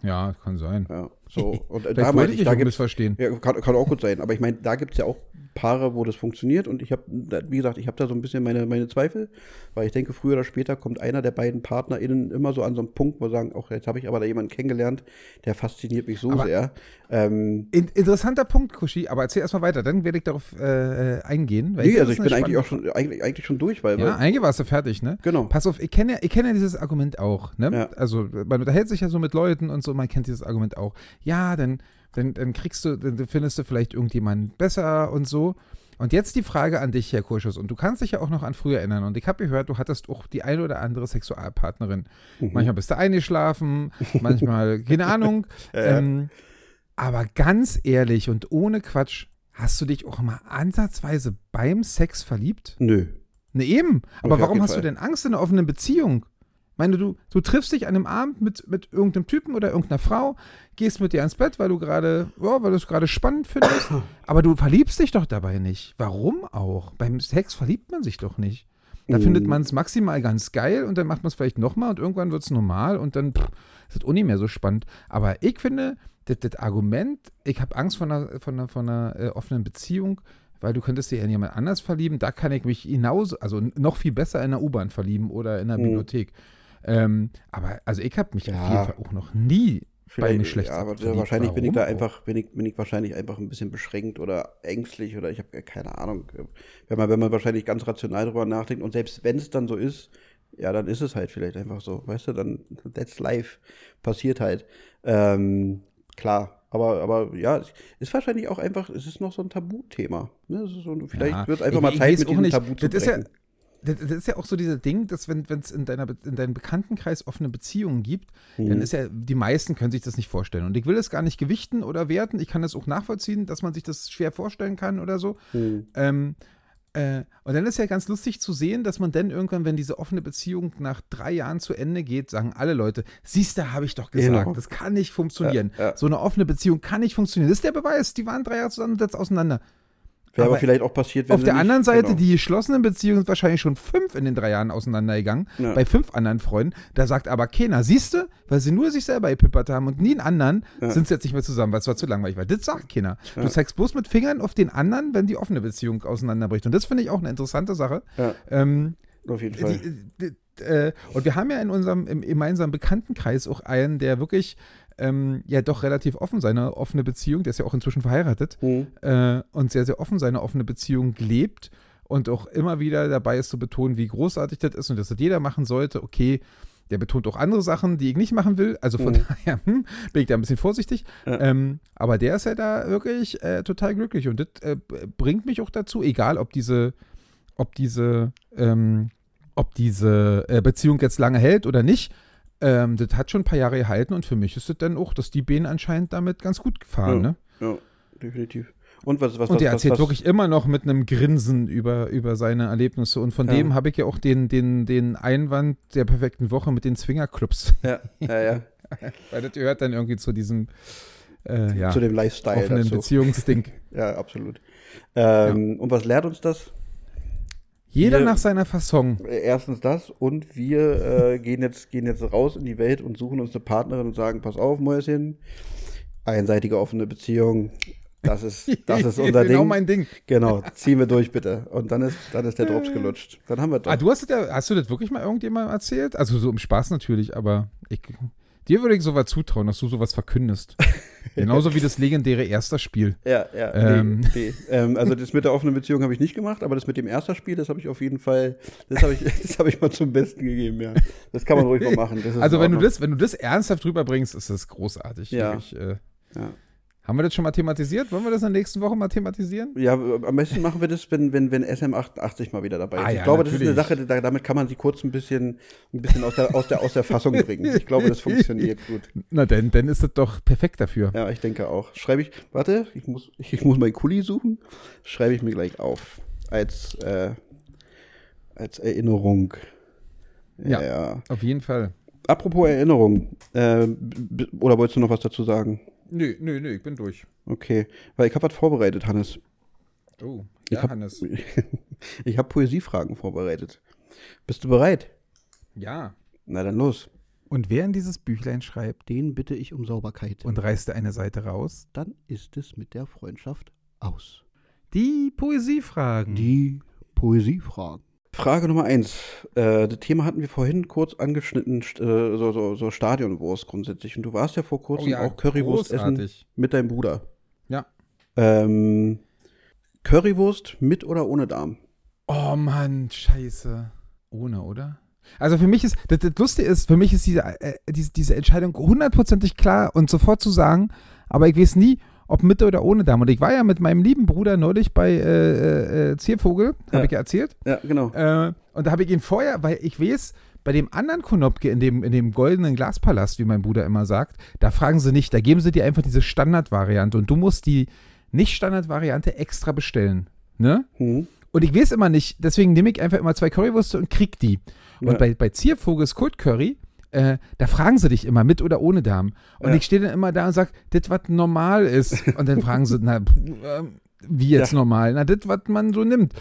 Ja, kann sein. Ja, so. Und da meinte ich da gibt's missverstehen. ja, kann, kann auch gut sein. Aber ich meine, da gibt es ja auch Paare, wo das funktioniert. Und ich habe, wie gesagt, ich habe da so ein bisschen meine, meine Zweifel, weil ich denke, früher oder später kommt einer der beiden PartnerInnen immer so an so einen Punkt, wo sie sagen, auch jetzt habe ich aber da jemanden kennengelernt, der fasziniert mich so Aber- sehr. Ähm, In, interessanter Punkt, Kushi, aber erzähl erstmal weiter, dann werde ich darauf äh, äh, eingehen. weil nee, also ich bin eigentlich auch schon, eigentlich, eigentlich schon durch, weil, Ja, weil eigentlich warst du fertig, ne? genau. Pass auf, ich kenne ja, ich kenne ja dieses Argument auch, ne? Ja. Also man unterhält sich ja so mit Leuten und so, man kennt dieses Argument auch. Ja, dann, dann, dann kriegst du, dann findest du vielleicht irgendjemanden besser und so. Und jetzt die Frage an dich, Herr Kurschus, und du kannst dich ja auch noch an früher erinnern. Und ich habe gehört, du hattest auch die eine oder andere Sexualpartnerin. Mhm. Manchmal bist du eingeschlafen, manchmal, keine Ahnung. Ähm, aber ganz ehrlich und ohne Quatsch, hast du dich auch mal ansatzweise beim Sex verliebt? Nö. Ne, eben. Aber gar warum hast du Fall. denn Angst in einer offenen Beziehung? Ich meine, du, du triffst dich an einem Abend mit, mit irgendeinem Typen oder irgendeiner Frau, gehst mit dir ins Bett, weil du gerade, ja, weil du es gerade spannend findest, aber du verliebst dich doch dabei nicht. Warum auch? Beim Sex verliebt man sich doch nicht. Da Mm. findet man es maximal ganz geil und dann macht man es vielleicht nochmal und irgendwann wird es normal und dann pff, ist es auch nicht mehr so spannend. Aber ich finde, das, das Argument, ich habe Angst vor einer, von einer, von einer äh, offenen Beziehung, weil du könntest dich in jemand anders verlieben, da kann ich mich hinaus, also noch viel besser in der U-Bahn verlieben oder in der Mhm. Bibliothek. Ähm, aber also ich habe mich Ja. auf jeden Fall auch noch nie bei mir Vielleicht, schlecht ja, aber verliebt. wahrscheinlich bin ich Warum da einfach, bin ich, bin ich wahrscheinlich einfach ein bisschen beschränkt oder ängstlich oder ich habe keine Ahnung. Wenn man, wenn man wahrscheinlich ganz rational drüber nachdenkt und selbst wenn es dann so ist, ja, dann ist es halt vielleicht einfach so, weißt du, dann that's life, passiert halt. Ähm, klar, aber, aber ja, ist wahrscheinlich auch einfach, es ist noch so ein Tabuthema. Ne? So, vielleicht Ja, wird es einfach ich- mal Zeit, mit diesem nicht. Tabu zu Das ist ja-. Das, ist ja auch so dieser Ding, dass wenn es in, deiner in deinem Bekanntenkreis offene Beziehungen gibt, Mhm. dann ist ja, die meisten können sich das nicht vorstellen. Und ich will das gar nicht gewichten oder werten. Ich kann das auch nachvollziehen, dass man sich das schwer vorstellen kann oder so. Hm. Ähm, äh, und dann ist ja ganz lustig zu sehen, dass man dann irgendwann, wenn diese offene Beziehung nach drei Jahren zu Ende geht, sagen alle Leute, siehst du, habe ich doch gesagt, Genau. das kann nicht funktionieren. Ja, ja. So eine offene Beziehung kann nicht funktionieren. Das ist der Beweis, die waren drei Jahre zusammen und jetzt auseinander. Wäre aber aber vielleicht auch passiert, wenn Auf der nicht- anderen Seite, genau. die geschlossenen Beziehungen sind wahrscheinlich schon fünf in den drei Jahren auseinandergegangen, Ja. bei fünf anderen Freunden. Da sagt aber keiner, siehst du, weil sie nur sich selber gepippert haben und nie einen anderen, Ja. sind sie jetzt nicht mehr zusammen, weil es war zu langweilig war. Das sagt keiner. Ja. Du zeigst bloß mit Fingern auf den anderen, wenn die offene Beziehung auseinanderbricht. Und das finde ich auch eine interessante Sache. Ja, Ähm, auf jeden Fall. die, die, äh, und wir haben ja in unserem im gemeinsamen Bekanntenkreis auch einen, der wirklich ähm, ja doch relativ offen seine offene Beziehung, der ist ja auch inzwischen verheiratet, Hm. äh, und sehr, sehr offen seine offene Beziehung lebt und auch immer wieder dabei ist zu betonen, wie großartig das ist und dass das jeder machen sollte. Okay, der betont auch andere Sachen, die ich nicht machen will. Also von Mhm. daher hm, bin ich da ein bisschen vorsichtig. Ja. Ähm, aber der ist ja da wirklich äh, total glücklich und das äh, bringt mich auch dazu, egal ob diese, ob diese, ähm, ob diese äh, Beziehung jetzt lange hält oder nicht. Ähm, das hat schon ein paar Jahre gehalten und für mich ist es dann auch, dass die Bienen anscheinend damit ganz gut gefahren. Ja. Ne? Ja, definitiv. Und was, was, Und was, er was, erzählt wirklich immer noch mit einem Grinsen über, über seine Erlebnisse. Und von Ja. dem habe ich ja auch den, den, den Einwand der perfekten Woche mit den Swingerclubs. Ja, ja, ja. Weil das gehört dann irgendwie zu diesem äh, ja, Zu dem Lifestyle offenen dazu. Beziehungsding. Ja, absolut. Ähm, Und was lehrt uns das? Jeder Wir- nach seiner Fasson. Äh, Erstens das und wir äh, gehen, jetzt, gehen jetzt raus in die Welt und suchen uns eine Partnerin und sagen, pass auf, Mäuschen, einseitige offene Beziehung, das ist, das ist unser genau Ding. mein Ding. Genau, ziehen wir durch bitte. Und dann ist, dann ist der Drops gelutscht. Dann haben wir Ah, doch. du hast, das hast du das wirklich mal irgendjemandem erzählt? Also so im Spaß natürlich, aber ich, dir würde ich sowas zutrauen, dass du sowas verkündest. Genauso wie das legendäre erster Spiel. Ja, ja, Ähm. nee, nee. Ähm, also das mit der offenen Beziehung habe ich nicht gemacht, aber das mit dem ersten Spiel, das habe ich auf jeden Fall, das habe ich, das habe ich mal zum Besten gegeben, ja. Das kann man ruhig mal machen. Also wenn du das, wenn du das ernsthaft rüberbringst, ist das großartig. Ja. Wirklich, äh, Ja. Haben wir das schon mal thematisiert? Wollen wir das in der nächsten Woche mal thematisieren? Ja, am besten machen wir das, wenn, wenn, wenn SM88 mal wieder dabei ist. Ah, ich ja, glaube, das ist eine natürlich. Sache, da, damit kann man sie kurz ein bisschen, ein bisschen aus, der, aus, der, aus der Fassung bringen. Ich glaube, das funktioniert gut. Na, denn, dann ist das doch perfekt dafür. Ja, ich denke auch. Schreibe ich, warte, ich muss, ich muss meinen Kuli suchen. Schreibe ich mir gleich auf. Als, äh, als Erinnerung. Ja. ja. Auf jeden Fall. Apropos Erinnerung. Äh, oder wolltest du noch was dazu sagen? Nö, nö, nö, ich bin durch. Okay, weil ich habe was vorbereitet, Hannes. Oh, Ich ja, hab- Hannes. Ich habe Poesiefragen vorbereitet. Bist du bereit? Ja. Na dann los. Und wer in dieses Büchlein schreibt Den bitte ich um Sauberkeit. und reißt eine Seite raus, dann ist es mit der Freundschaft aus. die Poesiefragen. Die Poesiefragen. Frage Nummer eins. Äh, das Thema hatten wir vorhin kurz angeschnitten, äh, so, so, so Stadionwurst grundsätzlich. Und du warst ja vor kurzem Oh ja, auch Currywurst essen großartig. mit deinem Bruder. Ja. Ähm, Currywurst mit oder ohne Darm? Oh Mann, scheiße. Ohne, oder? Also für mich ist, das, das Lustige ist, für mich ist diese, äh, diese, diese Entscheidung hundertprozentig klar und sofort zu sagen, aber ich weiß nie, ob mit oder ohne Darm. Und ich war ja mit meinem lieben Bruder neulich bei äh, äh, äh, Ziervogel, habe Ja. ich ja erzählt. Ja, genau. Äh, und da habe ich ihn vorher, weil ich weiß, bei dem anderen Konopke in dem, in dem goldenen Glaspalast, wie mein Bruder immer sagt, da fragen sie nicht, da geben sie dir einfach diese Standardvariante und du musst die Nicht-Standard-Variante extra bestellen. Ne? Hm. Und ich weiß immer nicht, deswegen nehme ich einfach immer zwei Currywürste und krieg die. Und Ja. bei, bei Ziervogels Kult Curry, äh, da fragen sie dich immer mit oder ohne Darm. Und Ja. ich stehe dann immer da und sage, das, was normal ist. Und dann fragen sie, na, ähm, wie jetzt Ja. normal? Na, das, was man so nimmt.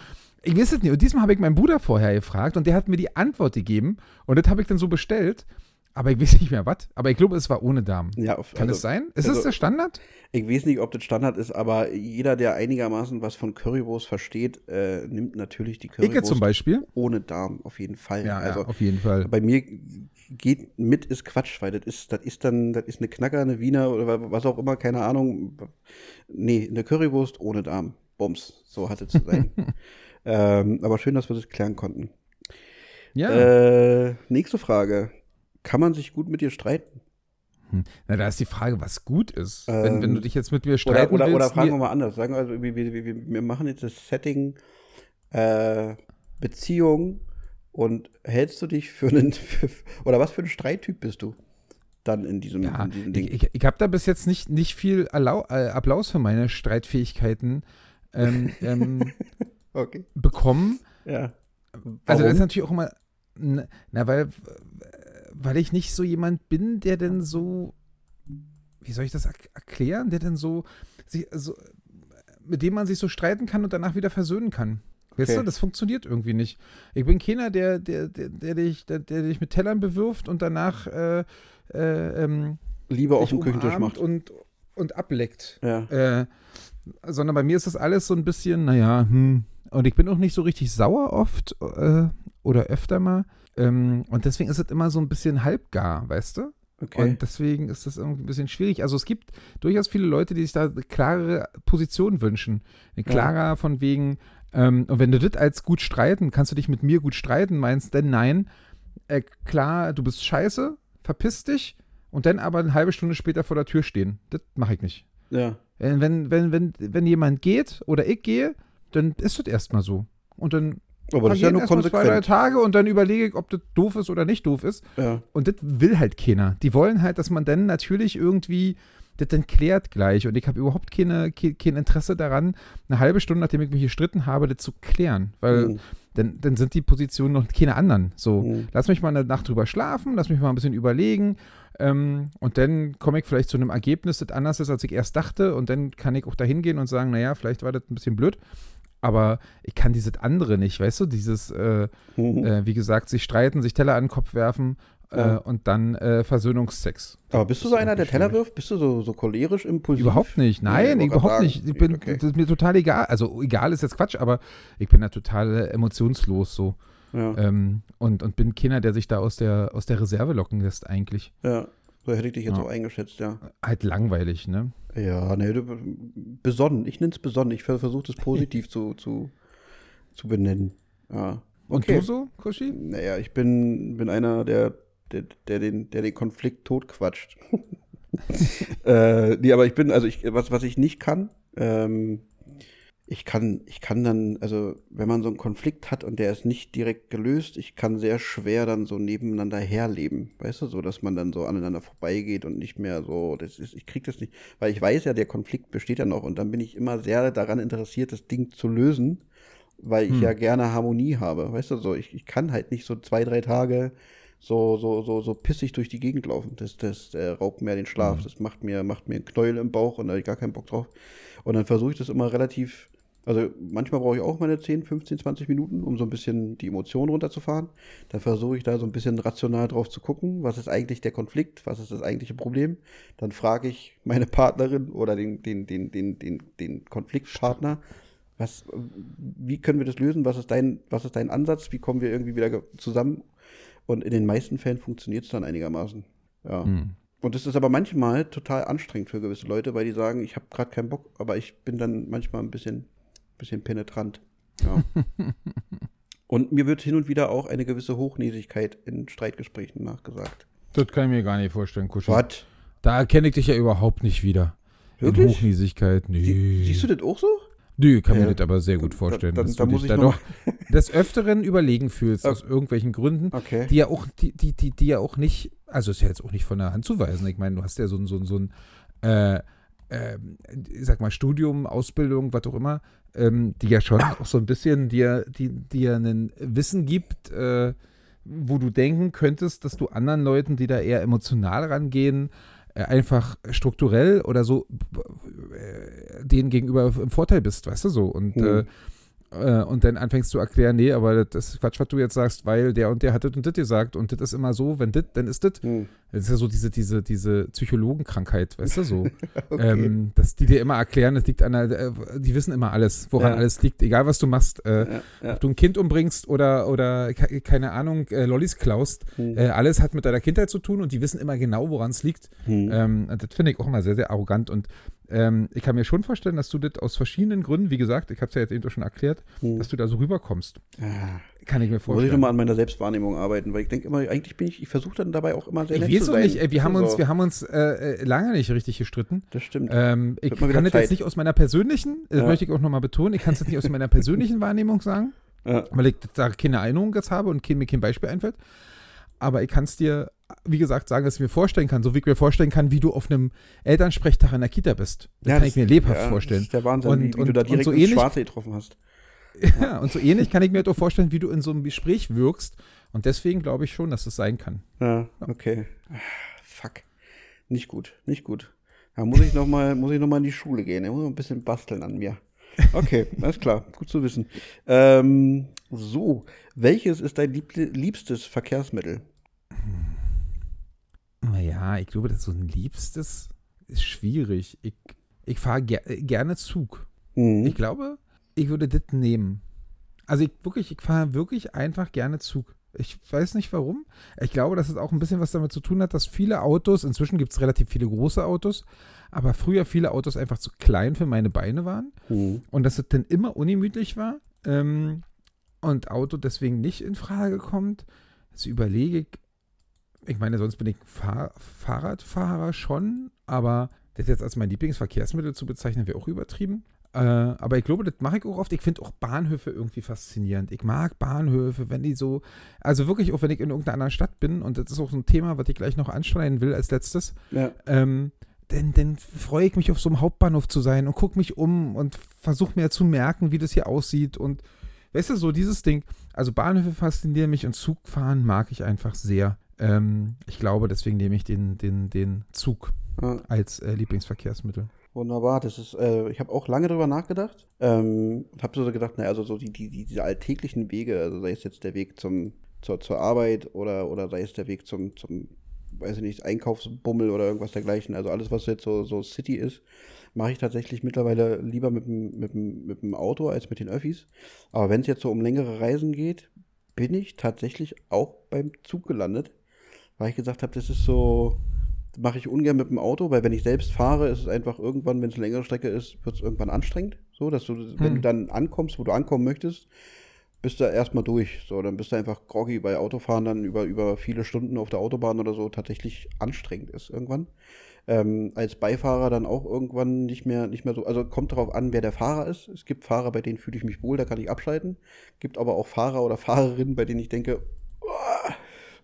Ich weiß es nicht. Und diesmal habe ich meinen Bruder vorher gefragt und der hat mir die Antwort gegeben. Und das habe ich dann so bestellt. Aber ich weiß nicht mehr was. Aber ich glaube, es war ohne Darm. Ja, auf, Kann also, es sein? Ist also- das der Standard? Ich weiß nicht, ob das Standard ist, aber jeder, der einigermaßen was von Currywurst versteht, äh, nimmt natürlich die Currywurst zum Beispiel. ohne Darm, auf jeden Fall. also auf jeden Fall. bei mir geht mit ist Quatsch, weil das ist, das ist dann, das ist eine Knacker, eine Wiener oder was auch immer, keine Ahnung. Nee, eine Currywurst ohne Darm. Bums, so hatte zu sein. ähm, aber schön, dass wir das klären konnten. Ja. Äh, nächste Frage. Kann man sich gut mit dir streiten? Na, da ist die Frage, was gut ist. wenn, wenn Ähm, du dich jetzt mit mir Oder, streiten oder, oder willst. fragen mir- wir mal anders. Sagen wir, also, wir, wir, wir, machen jetzt das Setting äh, Beziehung und hältst du dich für einen, für, oder was für ein Streittyp bist du dann in diesem, Ja, in diesem Ding? ich, ich, ich habe da bis jetzt nicht, nicht viel Allau, äh, Applaus für meine Streitfähigkeiten ähm, ähm, okay. bekommen. Ja. Also das ist Warum? natürlich auch immer, na, na, weil, weil ich nicht so jemand bin, der denn so, wie soll ich das erk- erklären, der denn so, sich, so, mit dem man sich so streiten kann und danach wieder versöhnen kann. Weißt Okay. du, das funktioniert irgendwie nicht. Ich bin keiner, der, der, der, der, dich, der, der dich mit Tellern bewirft und danach äh, äh, ähm, Liebe auf dem Küchentisch macht. und, und ableckt. Ja. Äh, sondern bei mir ist das alles so ein bisschen, naja, hm. Und ich bin auch nicht so richtig sauer oft äh, oder öfter mal. Ähm, und deswegen ist es immer so ein bisschen halbgar, weißt du? Okay. Und deswegen ist das irgendwie ein bisschen schwierig. Also es gibt durchaus viele Leute, die sich da eine klarere Position wünschen. Eine Ja. klarer von wegen, ähm, und wenn du das als gut streiten, kannst du dich mit mir gut streiten, meinst denn nein, äh, klar, du bist scheiße, verpiss dich und dann aber eine halbe Stunde später vor der Tür stehen. Das mache ich nicht. ja. Wenn, wenn, wenn, wenn, wenn jemand geht oder ich gehe, dann ist das erstmal so. Und dann Aber das ist ja nur erstmal zwei, drei konsequent. Tage und dann überlege ich, ob das doof ist oder nicht doof ist. Ja. Und das will halt keiner. Die wollen halt, dass man dann natürlich irgendwie das dann klärt gleich. Und ich habe überhaupt keine, ke- kein Interesse daran, eine halbe Stunde, nachdem ich mich gestritten habe, das zu klären. Weil Mhm. dann, dann sind die Positionen noch keine anderen. So, Mhm. lass mich mal eine Nacht drüber schlafen, lass mich mal ein bisschen überlegen. Ähm, und dann komme ich vielleicht zu einem Ergebnis, das anders ist, als ich erst dachte. Und dann kann ich auch dahin gehen und sagen, naja, vielleicht war das ein bisschen blöd. Aber ich kann dieses andere nicht, weißt du, dieses, äh, Mhm. äh, wie gesagt, sich streiten, sich Teller an den Kopf werfen äh, Ja. und dann äh, Versöhnungsex. Aber bist du so einer, der Teller wirft? Bist du so, so cholerisch, impulsiv? Überhaupt nicht. Nein, wollte überhaupt gerade nicht. sagen. Ich bin, Okay. Das ist mir total egal. Also egal ist jetzt Quatsch, aber ich bin da total äh, emotionslos so. Ja. Ähm, und, und bin keiner, der sich da aus der, aus der Reserve locken lässt eigentlich. ja. So hätte ich dich jetzt Ja. auch eingeschätzt, ja. Halt langweilig, ne? Ja, ne, du, besonnen. Ich nenne es besonnen. Ich versuche das positiv zu, zu, zu benennen. Ja. Und Okay. du so, Kushi? Naja, ich bin, bin einer, der, der, der, den, der den Konflikt totquatscht. äh, nee, aber ich bin, also ich, was, was ich nicht kann, ähm, ich kann, ich kann dann, also wenn man so einen Konflikt hat und der ist nicht direkt gelöst, ich kann sehr schwer dann so nebeneinander herleben, weißt du, so dass man dann so aneinander vorbeigeht und nicht mehr so, das ist, ich krieg das nicht, weil ich weiß ja, der Konflikt besteht ja noch und dann bin ich immer sehr daran interessiert, das Ding zu lösen, weil ich Hm. ja gerne Harmonie habe, weißt du, so ich, ich kann halt nicht so zwei, drei Tage so, so, so, so pissig durch die Gegend laufen. Das, das äh, raubt mir den Schlaf. Mhm. Das macht mir, macht mir einen Knäuel im Bauch und da habe ich gar keinen Bock drauf. Und dann versuche ich das immer relativ, also manchmal brauche ich auch meine 10, 15, 20 Minuten, um so ein bisschen die Emotionen runterzufahren. Dann versuche ich da so ein bisschen rational drauf zu gucken, was ist eigentlich der Konflikt, was ist das eigentliche Problem. Dann frage ich meine Partnerin oder den, den, den, den, den, den Konfliktpartner, was, wie können wir das lösen? Was ist dein, was ist dein Ansatz? Wie kommen wir irgendwie wieder zusammen? Und in den meisten Fällen funktioniert es dann einigermaßen. Ja. Hm. Und das ist aber manchmal total anstrengend für gewisse Leute, weil die sagen, ich habe gerade keinen Bock, aber ich bin dann manchmal ein bisschen, bisschen penetrant. Ja. und mir wird hin und wieder auch eine gewisse Hochnäsigkeit in Streitgesprächen nachgesagt. Das kann ich mir gar nicht vorstellen, Kuschel. Was? Da erkenne ich dich ja überhaupt nicht wieder. In Wirklich? Hochnäsigkeit, nee. Sie, siehst du das auch so? Nö, kann mir Ja. das aber sehr gut vorstellen, Dann- dass dann du dich ich da doch des Öfteren überlegen fühlst, aus irgendwelchen Gründen, Okay. die ja auch, die, die, die, die ja auch nicht, also ist ja jetzt auch nicht von der Hand zu weisen. Ich meine, du hast ja so ein, so ein, so ein äh, ähm, ich sag mal, Studium, Ausbildung, was auch immer, ähm, die ja schon auch so ein bisschen dir, die, dir ein Wissen gibt, äh, wo du denken könntest, dass du anderen Leuten, die da eher emotional rangehen, äh, einfach strukturell oder so äh, denen gegenüber im Vorteil bist, weißt du so. Und, Hm. Äh, und dann anfängst zu erklären, nee, aber das ist Quatsch, was du jetzt sagst, weil der und der hat das und das gesagt und das ist immer so, wenn das, dann ist das. Hm. Das ist ja so diese, diese, diese Psychologenkrankheit, weißt du so. Okay. ähm, dass die dir immer erklären, das liegt an der, äh, die wissen immer alles, woran Ja. alles liegt, egal was du machst. Äh, ja, ja. ob du ein Kind umbringst oder, oder ke- keine Ahnung, äh, Lollis klaust, Hm. äh, alles hat mit deiner Kindheit zu tun und die wissen immer genau, woran es liegt. Hm. Ähm, das finde ich auch immer sehr, sehr arrogant. Und ähm, ich kann mir schon vorstellen, dass du das aus verschiedenen Gründen, wie gesagt, ich habe es ja jetzt eben schon erklärt, Hm. dass du da so rüberkommst. Ah. Kann ich mir Muss ich vorstellen. nochmal an meiner Selbstwahrnehmung arbeiten, weil ich denke immer, eigentlich bin ich, ich versuche dann dabei auch immer sehr ich nett weiß zu sein. nicht, ey, wir haben uns, So. wir haben uns äh, äh, lange nicht richtig gestritten. Das stimmt. Ähm, ich kann das Zeit. jetzt nicht aus meiner persönlichen, das Ja. möchte ich auch nochmal betonen, ich kann es jetzt nicht aus meiner persönlichen Wahrnehmung sagen, ja. weil ich da keine Erinnerung jetzt habe und kein, mir kein Beispiel einfällt. Aber ich kann es dir, wie gesagt, sagen, dass ich mir vorstellen kann, so wie ich mir vorstellen kann, wie du auf einem Elternsprechtag in der Kita bist. Das Ja, kann ich mir lebhaft ja, vorstellen. Das ist der Wahnsinn, Und- wie, wie und- du da und direkt so ins ähnlich- Schwarze getroffen hast. Ja, und so ähnlich kann ich mir auch vorstellen, wie du in so einem Gespräch wirkst. Und deswegen glaube ich schon, dass es sein kann. Ja, okay. Ah, Fuck. Nicht gut, nicht gut. Da muss ich nochmal noch mal in die Schule gehen. Ich muss noch ein bisschen basteln an mir. Okay, alles klar. Gut zu wissen. Ähm, so, welches ist dein lieb liebstes Verkehrsmittel? Naja, ich glaube, das so ein Liebstes ist schwierig. Ich, ich fahre ger äh, gerne Zug. Mhm. Ich glaube, ich würde das nehmen. Also ich wirklich, ich fahre wirklich einfach gerne Zug. Ich weiß nicht warum. Ich glaube, dass es auch ein bisschen was damit zu tun hat, dass viele Autos, inzwischen gibt es relativ viele große Autos, aber früher viele Autos einfach zu klein für meine Beine waren Mhm. und dass es dann immer ungemütlich war ähm, und Auto deswegen nicht in Frage kommt. Jetzt überlege ich, ich meine, sonst bin ich Fahr Fahrradfahrer schon, aber das jetzt als mein Lieblingsverkehrsmittel zu bezeichnen, wäre auch übertrieben. Äh, aber ich glaube, das mache ich auch oft. Ich finde auch Bahnhöfe irgendwie faszinierend. Ich mag Bahnhöfe, wenn die so, also wirklich auch wenn ich in irgendeiner anderen Stadt bin und das ist auch so ein Thema, was ich gleich noch anschneiden will als letztes, Ja. ähm, dann, dann freue ich mich auf so einem Hauptbahnhof zu sein und gucke mich um und versuche mir zu merken, wie das hier aussieht und weißt du, so dieses Ding. Also Bahnhöfe faszinieren mich und Zugfahren mag ich einfach sehr. Ähm, ich glaube, deswegen nehme ich den, den, den Zug Ja. als äh, Lieblingsverkehrsmittel. Wunderbar, das ist, äh, ich habe auch lange drüber nachgedacht ähm, und habe so gedacht, naja, also so die, die, die, diese alltäglichen Wege, also sei es jetzt der Weg zum, zur, zur Arbeit oder, oder sei es der Weg zum, zum, weiß ich nicht, Einkaufsbummel oder irgendwas dergleichen, also alles, was jetzt so, so City ist, mache ich tatsächlich mittlerweile lieber mit dem, mit, dem, mit dem Auto als mit den Öffis. Aber wenn es jetzt so um längere Reisen geht, bin ich tatsächlich auch beim Zug gelandet, weil ich gesagt habe, das ist so, mache ich ungern mit dem Auto, weil wenn ich selbst fahre, ist es einfach irgendwann, wenn es eine längere Strecke ist, wird es irgendwann anstrengend. So, dass du, wenn Hm. du dann ankommst, wo du ankommen möchtest, bist du erstmal durch. So, dann bist du einfach groggy, weil Autofahren dann über, über viele Stunden auf der Autobahn oder so tatsächlich anstrengend ist irgendwann. Ähm, als Beifahrer dann auch irgendwann nicht mehr, nicht mehr so. Also kommt darauf an, wer der Fahrer ist. Es gibt Fahrer, bei denen fühle ich mich wohl, da kann ich abschalten. Gibt aber auch Fahrer oder Fahrerinnen, bei denen ich denke,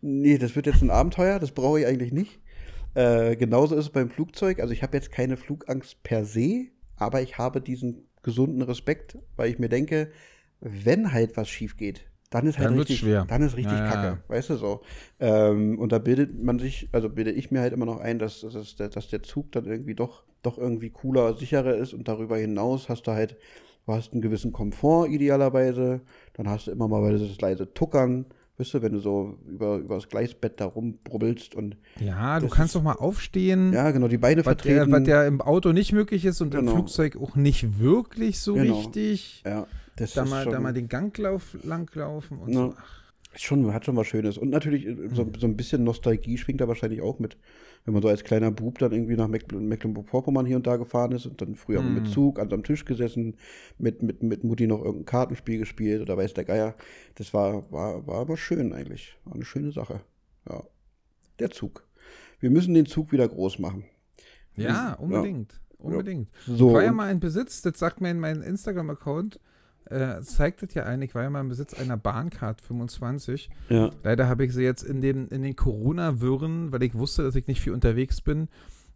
nee, das wird jetzt ein Abenteuer, das brauche ich eigentlich nicht. Äh, genauso ist es beim Flugzeug. Also ich habe jetzt keine Flugangst per se, aber ich habe diesen gesunden Respekt, weil ich mir denke, wenn halt was schief geht, dann ist halt Dann richtig, schwer. dann ist richtig Ja, Kacke, ja. weißt du so. Ähm, und da bildet man sich, also bilde ich mir halt immer noch ein, dass, dass, der, dass der Zug dann irgendwie doch, doch irgendwie cooler, sicherer ist und darüber hinaus hast du halt, du hast einen gewissen Komfort idealerweise, dann hast du immer mal weil das leise Tuckern, weißt du, wenn du so über, über das Gleisbett da rumbrubbelst und Ja, du kannst ist- doch mal aufstehen. ja, genau, die Beine was der, vertreten. was der im Auto nicht möglich ist und Genau. im Flugzeug auch nicht wirklich so Genau. richtig. ja, das Da ist mal, schon, da mal den Ganglauf langlaufen und Ja. so. Ach, schon, hat schon was Schönes. Und natürlich äh, so, Mhm. so ein bisschen Nostalgie schwingt da wahrscheinlich auch mit. Wenn man so als kleiner Bub dann irgendwie nach Mecklen- Mecklenburg-Vorpommern hier und da gefahren ist und dann früher Mhm. mit Zug an so einem Tisch gesessen, mit, mit, mit Mutti noch irgendein Kartenspiel gespielt oder weiß der Geier. Das war, war, war aber schön eigentlich. War eine schöne Sache. Ja. Der Zug. Wir müssen den Zug wieder groß machen. Ja, unbedingt. Unbedingt. So, ich war ja mal in Besitz, das sagt mir in meinem Instagram-Account, äh, zeigt das ja ein, ich war ja mal im Besitz einer Bahncard 25. Ja. Leider habe ich sie jetzt in den, in den Corona-Wirren, weil ich wusste, dass ich nicht viel unterwegs bin,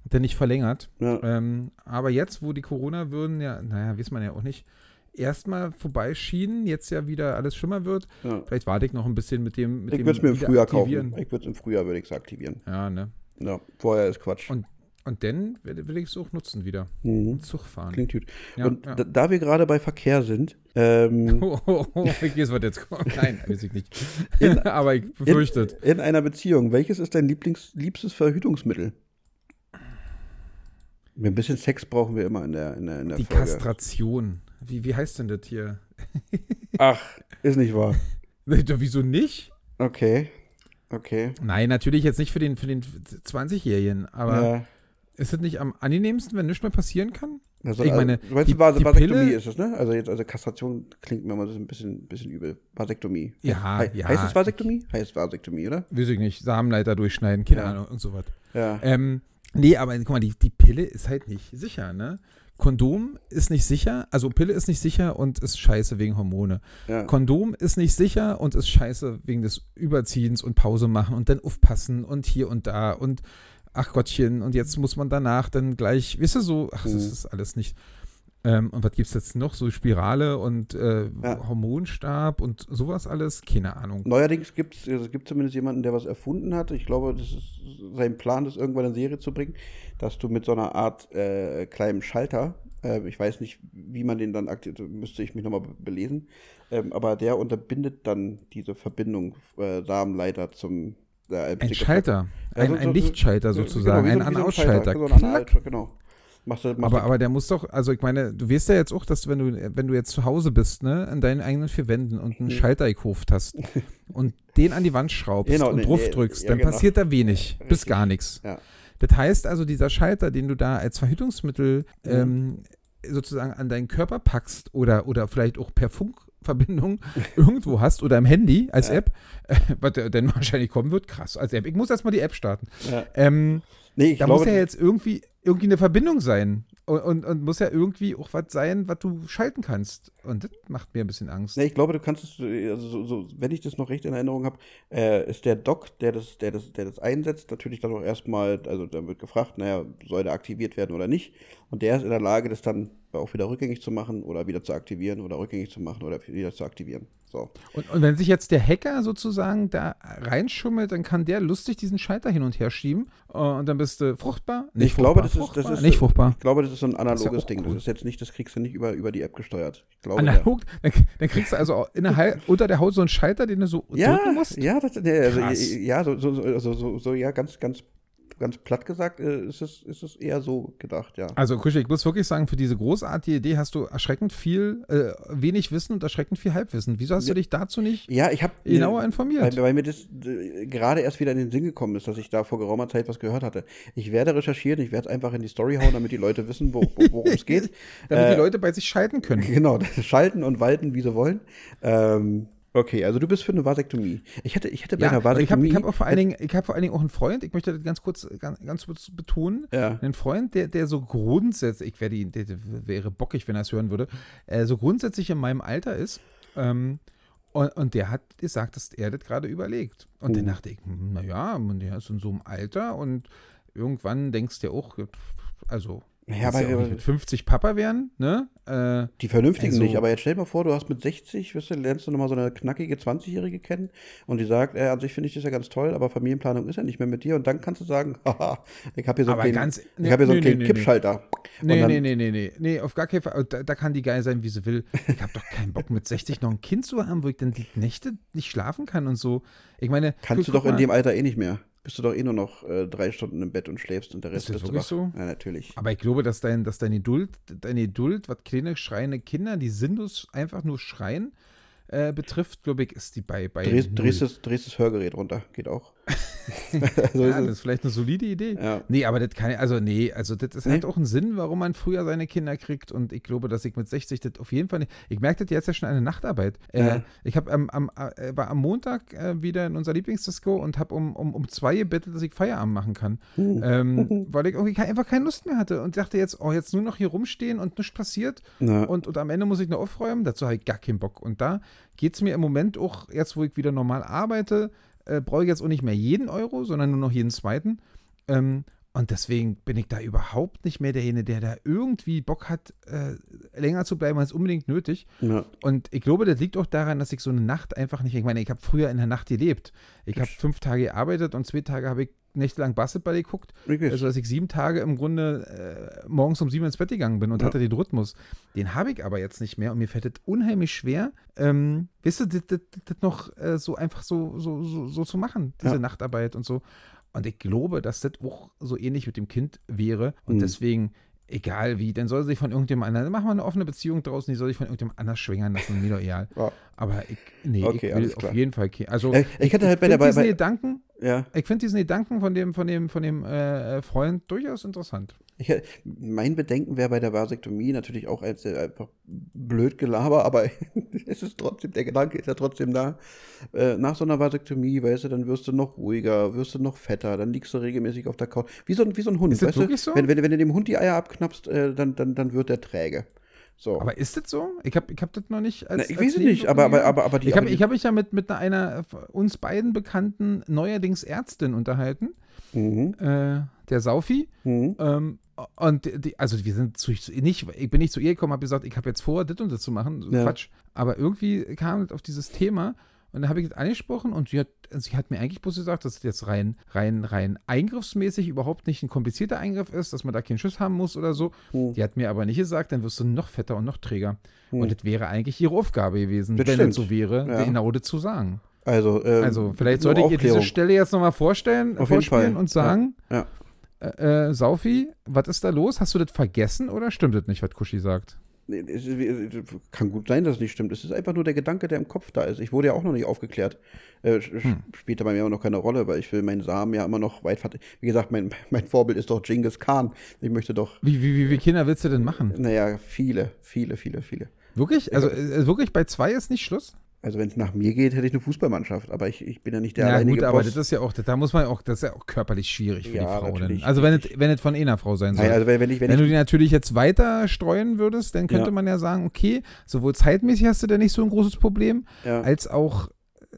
dann nicht verlängert. Ja. Ähm, aber jetzt, wo die Corona-Würden, ja, naja, weiß man ja auch nicht, erstmal vorbeischienen, jetzt ja wieder alles schlimmer wird. ja. Vielleicht warte ich noch ein bisschen mit dem. Mit Ich würde es mir im Frühjahr kaufen. Ich würde es im Frühjahr, würde ich es aktivieren. Ja, ne? Ja, vorher ist Quatsch. Und, und dann will, will ich es auch nutzen wieder. Mhm. Zug fahren. Klingt gut. Ja, und ja. Da, da wir gerade bei Verkehr sind, ähm, Oh, oh, oh, ich weiß, was jetzt kommt. Nein, weiß ich nicht. In- Aber ich in, befürchte. es. in einer Beziehung, welches ist dein Lieblings, liebstes Verhütungsmittel? Ein bisschen Sex brauchen wir immer in der, in der, in der Die Folge. Kastration. Wie, wie heißt denn das hier? Ach, ist nicht wahr. Wieso nicht? Okay. Okay. Nein, natürlich jetzt nicht für den, für den 20-Jährigen, aber ja. Ist es nicht am angenehmsten, wenn nichts mehr passieren kann? Also, ich meine, also, du meinst, die- Vas die Vasektomie Pille- ist es, ne? Also jetzt, also Kastration klingt mir mal so ein bisschen, bisschen übel. Vasektomie. Ja, He ja. Heißt es Vasektomie? Heißt Vasektomie, oder? Weiß ich nicht, Samenleiter durchschneiden, keine Ja. Ahnung, und so was. Ja. Ähm, nee, aber guck mal, die, die Pille ist halt nicht sicher, ne? Kondom ist nicht sicher, also Pille ist nicht sicher und ist scheiße wegen Hormone. ja. Kondom ist nicht sicher und ist scheiße wegen des Überziehens und Pause machen und dann aufpassen und hier und da und ach Gottchen und jetzt muss man danach dann gleich, weißt du so, ach, das Mhm. ist alles nicht. Ähm, und was gibt es jetzt noch? So Spirale und äh, Ja. Hormonstab und sowas alles? Keine Ahnung. Neuerdings gibt es, gibt zumindest jemanden, der was erfunden hat. Ich glaube, das ist sein Plan, das irgendwann in Serie zu bringen, dass du mit so einer Art äh, kleinem Schalter, äh, ich weiß nicht, wie man den dann aktiviert, müsste ich mich nochmal be- belesen, ähm, aber der unterbindet dann diese Verbindung äh, Samenleiter zum äh, Ein Schalter, Ja, ein, so- ein so- Lichtschalter Genau, sozusagen, wie so- ein An-Ausschalter. Schalter, so genau. Machst du, machst Aber, du, aber der muss doch, also ich meine, du weißt ja jetzt auch, dass wenn du, wenn du jetzt zu Hause bist, ne, in deinen eigenen vier Wänden und einen Hm. Schalter gekauft hast und den an die Wand schraubst Genau, und nee, drauf drückst, ja, dann genau. passiert da wenig, bis Richtig. gar nichts. ja. Das heißt also, dieser Schalter, den du da als Verhütungsmittel Mhm. ähm, sozusagen an deinen Körper packst oder, oder vielleicht auch per Funkverbindung irgendwo hast oder im Handy als Ja. App, äh, was der- denn wahrscheinlich kommen wird, krass, als App. Ich muss erstmal die App starten. ja. Ähm, Nee, ich da glaube, muss ja jetzt irgendwie, irgendwie eine Verbindung sein. Und, und, und muss ja irgendwie auch was sein, was du schalten kannst. Und das macht mir ein bisschen Angst. Nee, ich glaube, du kannst es, also so, so, wenn ich das noch recht in Erinnerung habe, äh, ist der Doc, der das, der, das, der das einsetzt, natürlich dann auch erstmal, also dann wird gefragt, naja, soll der aktiviert werden oder nicht. Und der ist in der Lage, das dann auch wieder rückgängig zu machen oder wieder zu aktivieren oder rückgängig zu machen oder wieder zu aktivieren. So. Und, und wenn sich jetzt der Hacker sozusagen da reinschummelt, dann kann der lustig diesen Schalter hin und her schieben. äh, Und dann bist du fruchtbar. Nicht ich glaube, fruchtbar, das ist, das ist, nicht fruchtbar. Ich glaube, das ist so ein ja analoges auch Ding. cool. Das ist jetzt nicht, das kriegst du nicht über, über die App gesteuert. Ich glaube, Analog, dann, dann kriegst du also auch in der Hal- unter der Haut so einen Schalter, den du so ja, drücken musst. ja, das, nee, also, ja, so, so, so, so, ja, ganz, ganz, ganz platt gesagt, äh, ist es, ist es eher so gedacht, ja. Also, Kusche, ich muss wirklich sagen, für diese großartige Idee hast du erschreckend viel, äh, wenig Wissen und erschreckend viel Halbwissen. Wieso hast du Ja. dich dazu nicht Ja, ich habe genauer informiert? Weil, weil mir das äh, gerade erst wieder in den Sinn gekommen ist, dass ich da vor geraumer Zeit was gehört hatte. Ich werde recherchieren, ich werde es einfach in die Story hauen, damit die Leute wissen, wo, wo, worum es geht. Damit Äh, die Leute bei sich schalten können. Genau, schalten und walten, wie sie wollen. Ähm, Okay, also du bist für eine Vasektomie. Ich hätte, ich hätte bei Ja, einer ich habe Vasektomie. ich hab auch vor allen Dingen, ich habe vor allen Dingen auch einen Freund, ich möchte das ganz kurz, ganz, ganz kurz betonen, Ja. einen Freund, der, der so grundsätzlich, ich wäre die, der, der wäre bockig, wenn er es hören würde, äh, so grundsätzlich in meinem Alter ist. Ähm, und, und der hat gesagt, dass er das gerade überlegt. Und dann Mhm. dachte ich, hm, naja, der ist in so einem Alter und irgendwann denkst du ja auch, also, Ja, aber nicht mit 50 Papa werden, ne? Äh, die Vernünftigen Also- nicht. Aber jetzt stell dir mal vor, du hast mit 60, wirst du, lernst du nochmal so eine knackige 20-Jährige kennen und die sagt, äh, an sich finde ich das ja ganz toll, aber Familienplanung ist ja nicht mehr mit dir. Und dann kannst du sagen, haha, ich habe hier so einen kleinen, ganz- ich habe hier so einen kleinen Kippschalter. Nee, dann, nee, nee, nee, nee, nee, auf gar keinen Fall. Da, da kann die geil sein, wie sie will. Ich habe doch keinen Bock, mit 60 noch ein Kind zu haben, wo ich dann die Nächte nicht schlafen kann und so. Ich meine, Kannst du doch in dem Alter eh nicht mehr. Bist du doch eh nur noch äh, drei Stunden im Bett und schläfst und der Rest das bist du wirklich wach. so? Ja, natürlich. Aber ich glaube, dass, dein, dass deine Geduld, deine Geduld, was kleine schreiende Kinder, die sinnlos einfach nur schreien, äh, betrifft, glaube ich, ist die bei. bei Drehst, drehst, das, drehst das Hörgerät runter, geht auch. so ja, ist das ist vielleicht eine solide Idee. Ja. Nee, aber das kann also nee, also das ist Nee. halt auch ein Sinn, warum man früher seine Kinder kriegt und ich glaube, dass ich mit 60 das auf jeden Fall nicht, ich merke das jetzt ja schon eine Nachtarbeit. Äh, Ja. ich habe am, am, äh, war am Montag äh, wieder in unser Lieblingsdisco und habe um, um, um zwei gebettet, dass ich Feierabend machen kann, Hm. ähm, weil ich irgendwie einfach keine Lust mehr hatte und dachte jetzt, oh, jetzt nur noch hier rumstehen und nichts passiert Ja. und, und am Ende muss ich noch aufräumen, dazu habe ich gar keinen Bock. Und da geht es mir im Moment auch, jetzt wo ich wieder normal arbeite, äh, brauche ich jetzt auch nicht mehr jeden Euro, sondern nur noch jeden zweiten. Ähm, und deswegen bin ich da überhaupt nicht mehr derjenige, der da irgendwie Bock hat, äh, länger zu bleiben als unbedingt nötig. Ja. Und ich glaube, das liegt auch daran, dass ich so eine Nacht einfach nicht. Ich meine, ich habe früher in der Nacht gelebt. Ich habe fünf Tage gearbeitet und zwei Tage habe ich nächtelang Basketball geguckt. Wirklich. Also, dass ich sieben Tage im Grunde äh, morgens um sieben ins Bett gegangen bin und Ja. hatte den Rhythmus. Den habe ich aber jetzt nicht mehr und mir fällt es unheimlich schwer, ähm, weißt du, das, das, das noch äh, so einfach so, so, so, so zu machen, diese Ja. Nachtarbeit und so. Und ich glaube, dass das auch so ähnlich mit dem Kind wäre. Und Mhm. deswegen, egal wie, dann soll sich von irgendjemand anderen, machen wir eine offene Beziehung draußen, die soll sich von irgendjemand anders schwängern lassen, mir doch egal. Ja. Aber ich, nee, Okay, ich will auf jeden Fall, also Äh, ich hätte halt bei der- bei- bei- Gedanken, ja. ich finde diesen Gedanken von dem, von dem, von dem äh, Freund durchaus interessant. Ich, mein Bedenken wäre bei der Vasektomie natürlich auch als äh, einfach blöd Gelaber, aber es ist trotzdem, der Gedanke ist ja trotzdem da. Äh, nach so einer Vasektomie, weißt du, dann wirst du noch ruhiger, wirst du noch fetter, dann liegst du regelmäßig auf der Couch. Wie so, ein- wie so ein Hund, Ist das weißt wirklich du? so? Wenn, wenn, wenn du dem Hund die Eier abknappst, äh, dann, dann, dann wird der träge. So. Aber ist das so? Ich habe ich hab das noch nicht als. Na, ich als weiß es nicht, aber, aber, aber, aber die. ich habe hab mich ja mit, mit einer uns beiden bekannten, neuerdings Ärztin unterhalten, Mhm, äh, der Saufi. mhm. Ähm, und die, also wir sind zu, nicht, ich bin nicht zu ihr gekommen, habe gesagt, ich habe jetzt vor, das und das zu machen, so Ja. Quatsch. Aber irgendwie kam das auf dieses Thema und da habe ich das angesprochen und sie hat, sie hat mir eigentlich bloß gesagt, dass das jetzt rein, rein, rein eingriffsmäßig überhaupt nicht ein komplizierter Eingriff ist, dass man da keinen Schuss haben muss oder so. Hm. Die hat mir aber nicht gesagt, dann wirst du noch fetter und noch träger. Hm. Und das wäre eigentlich ihre Aufgabe gewesen, Das wenn stimmt. es so wäre, Ja. genau das zu sagen. Also, ähm, Also vielleicht nur sollte ich ihr diese. Stelle jetzt nochmal vorstellen, Auf vorspielen und sagen, Ja. äh, äh, Saufi, was ist da los? Hast du das vergessen oder stimmt das nicht, was Kuschi sagt? Kann gut sein, dass es nicht stimmt. Es ist einfach nur der Gedanke, der im Kopf da ist. Ich wurde ja auch noch nicht aufgeklärt. Äh, Hm. Spielt dabei mir immer noch keine Rolle, weil ich will meinen Samen ja immer noch weit Wie gesagt, mein, mein Vorbild ist doch Genghis Khan. Ich möchte doch, Wie, wie, wie viele Kinder willst du denn machen? naja, viele, viele, viele, viele. Wirklich? Also äh, wirklich bei zwei ist nicht Schluss? Also wenn es nach mir geht, hätte ich eine Fußballmannschaft, aber ich, ich bin ja nicht der ja alleinige gut, aber Boss. das ist ja auch, da muss man auch, das ist ja auch körperlich schwierig für Ja, die Frau. Dann. Also wenn es, wenn es von einer Frau sein soll. Nein, also wenn, wenn ich, wenn, wenn du ich, die natürlich jetzt weiter streuen würdest, dann könnte Ja. man ja sagen, okay, sowohl zeitmäßig hast du da nicht so ein großes Problem, ja, als auch,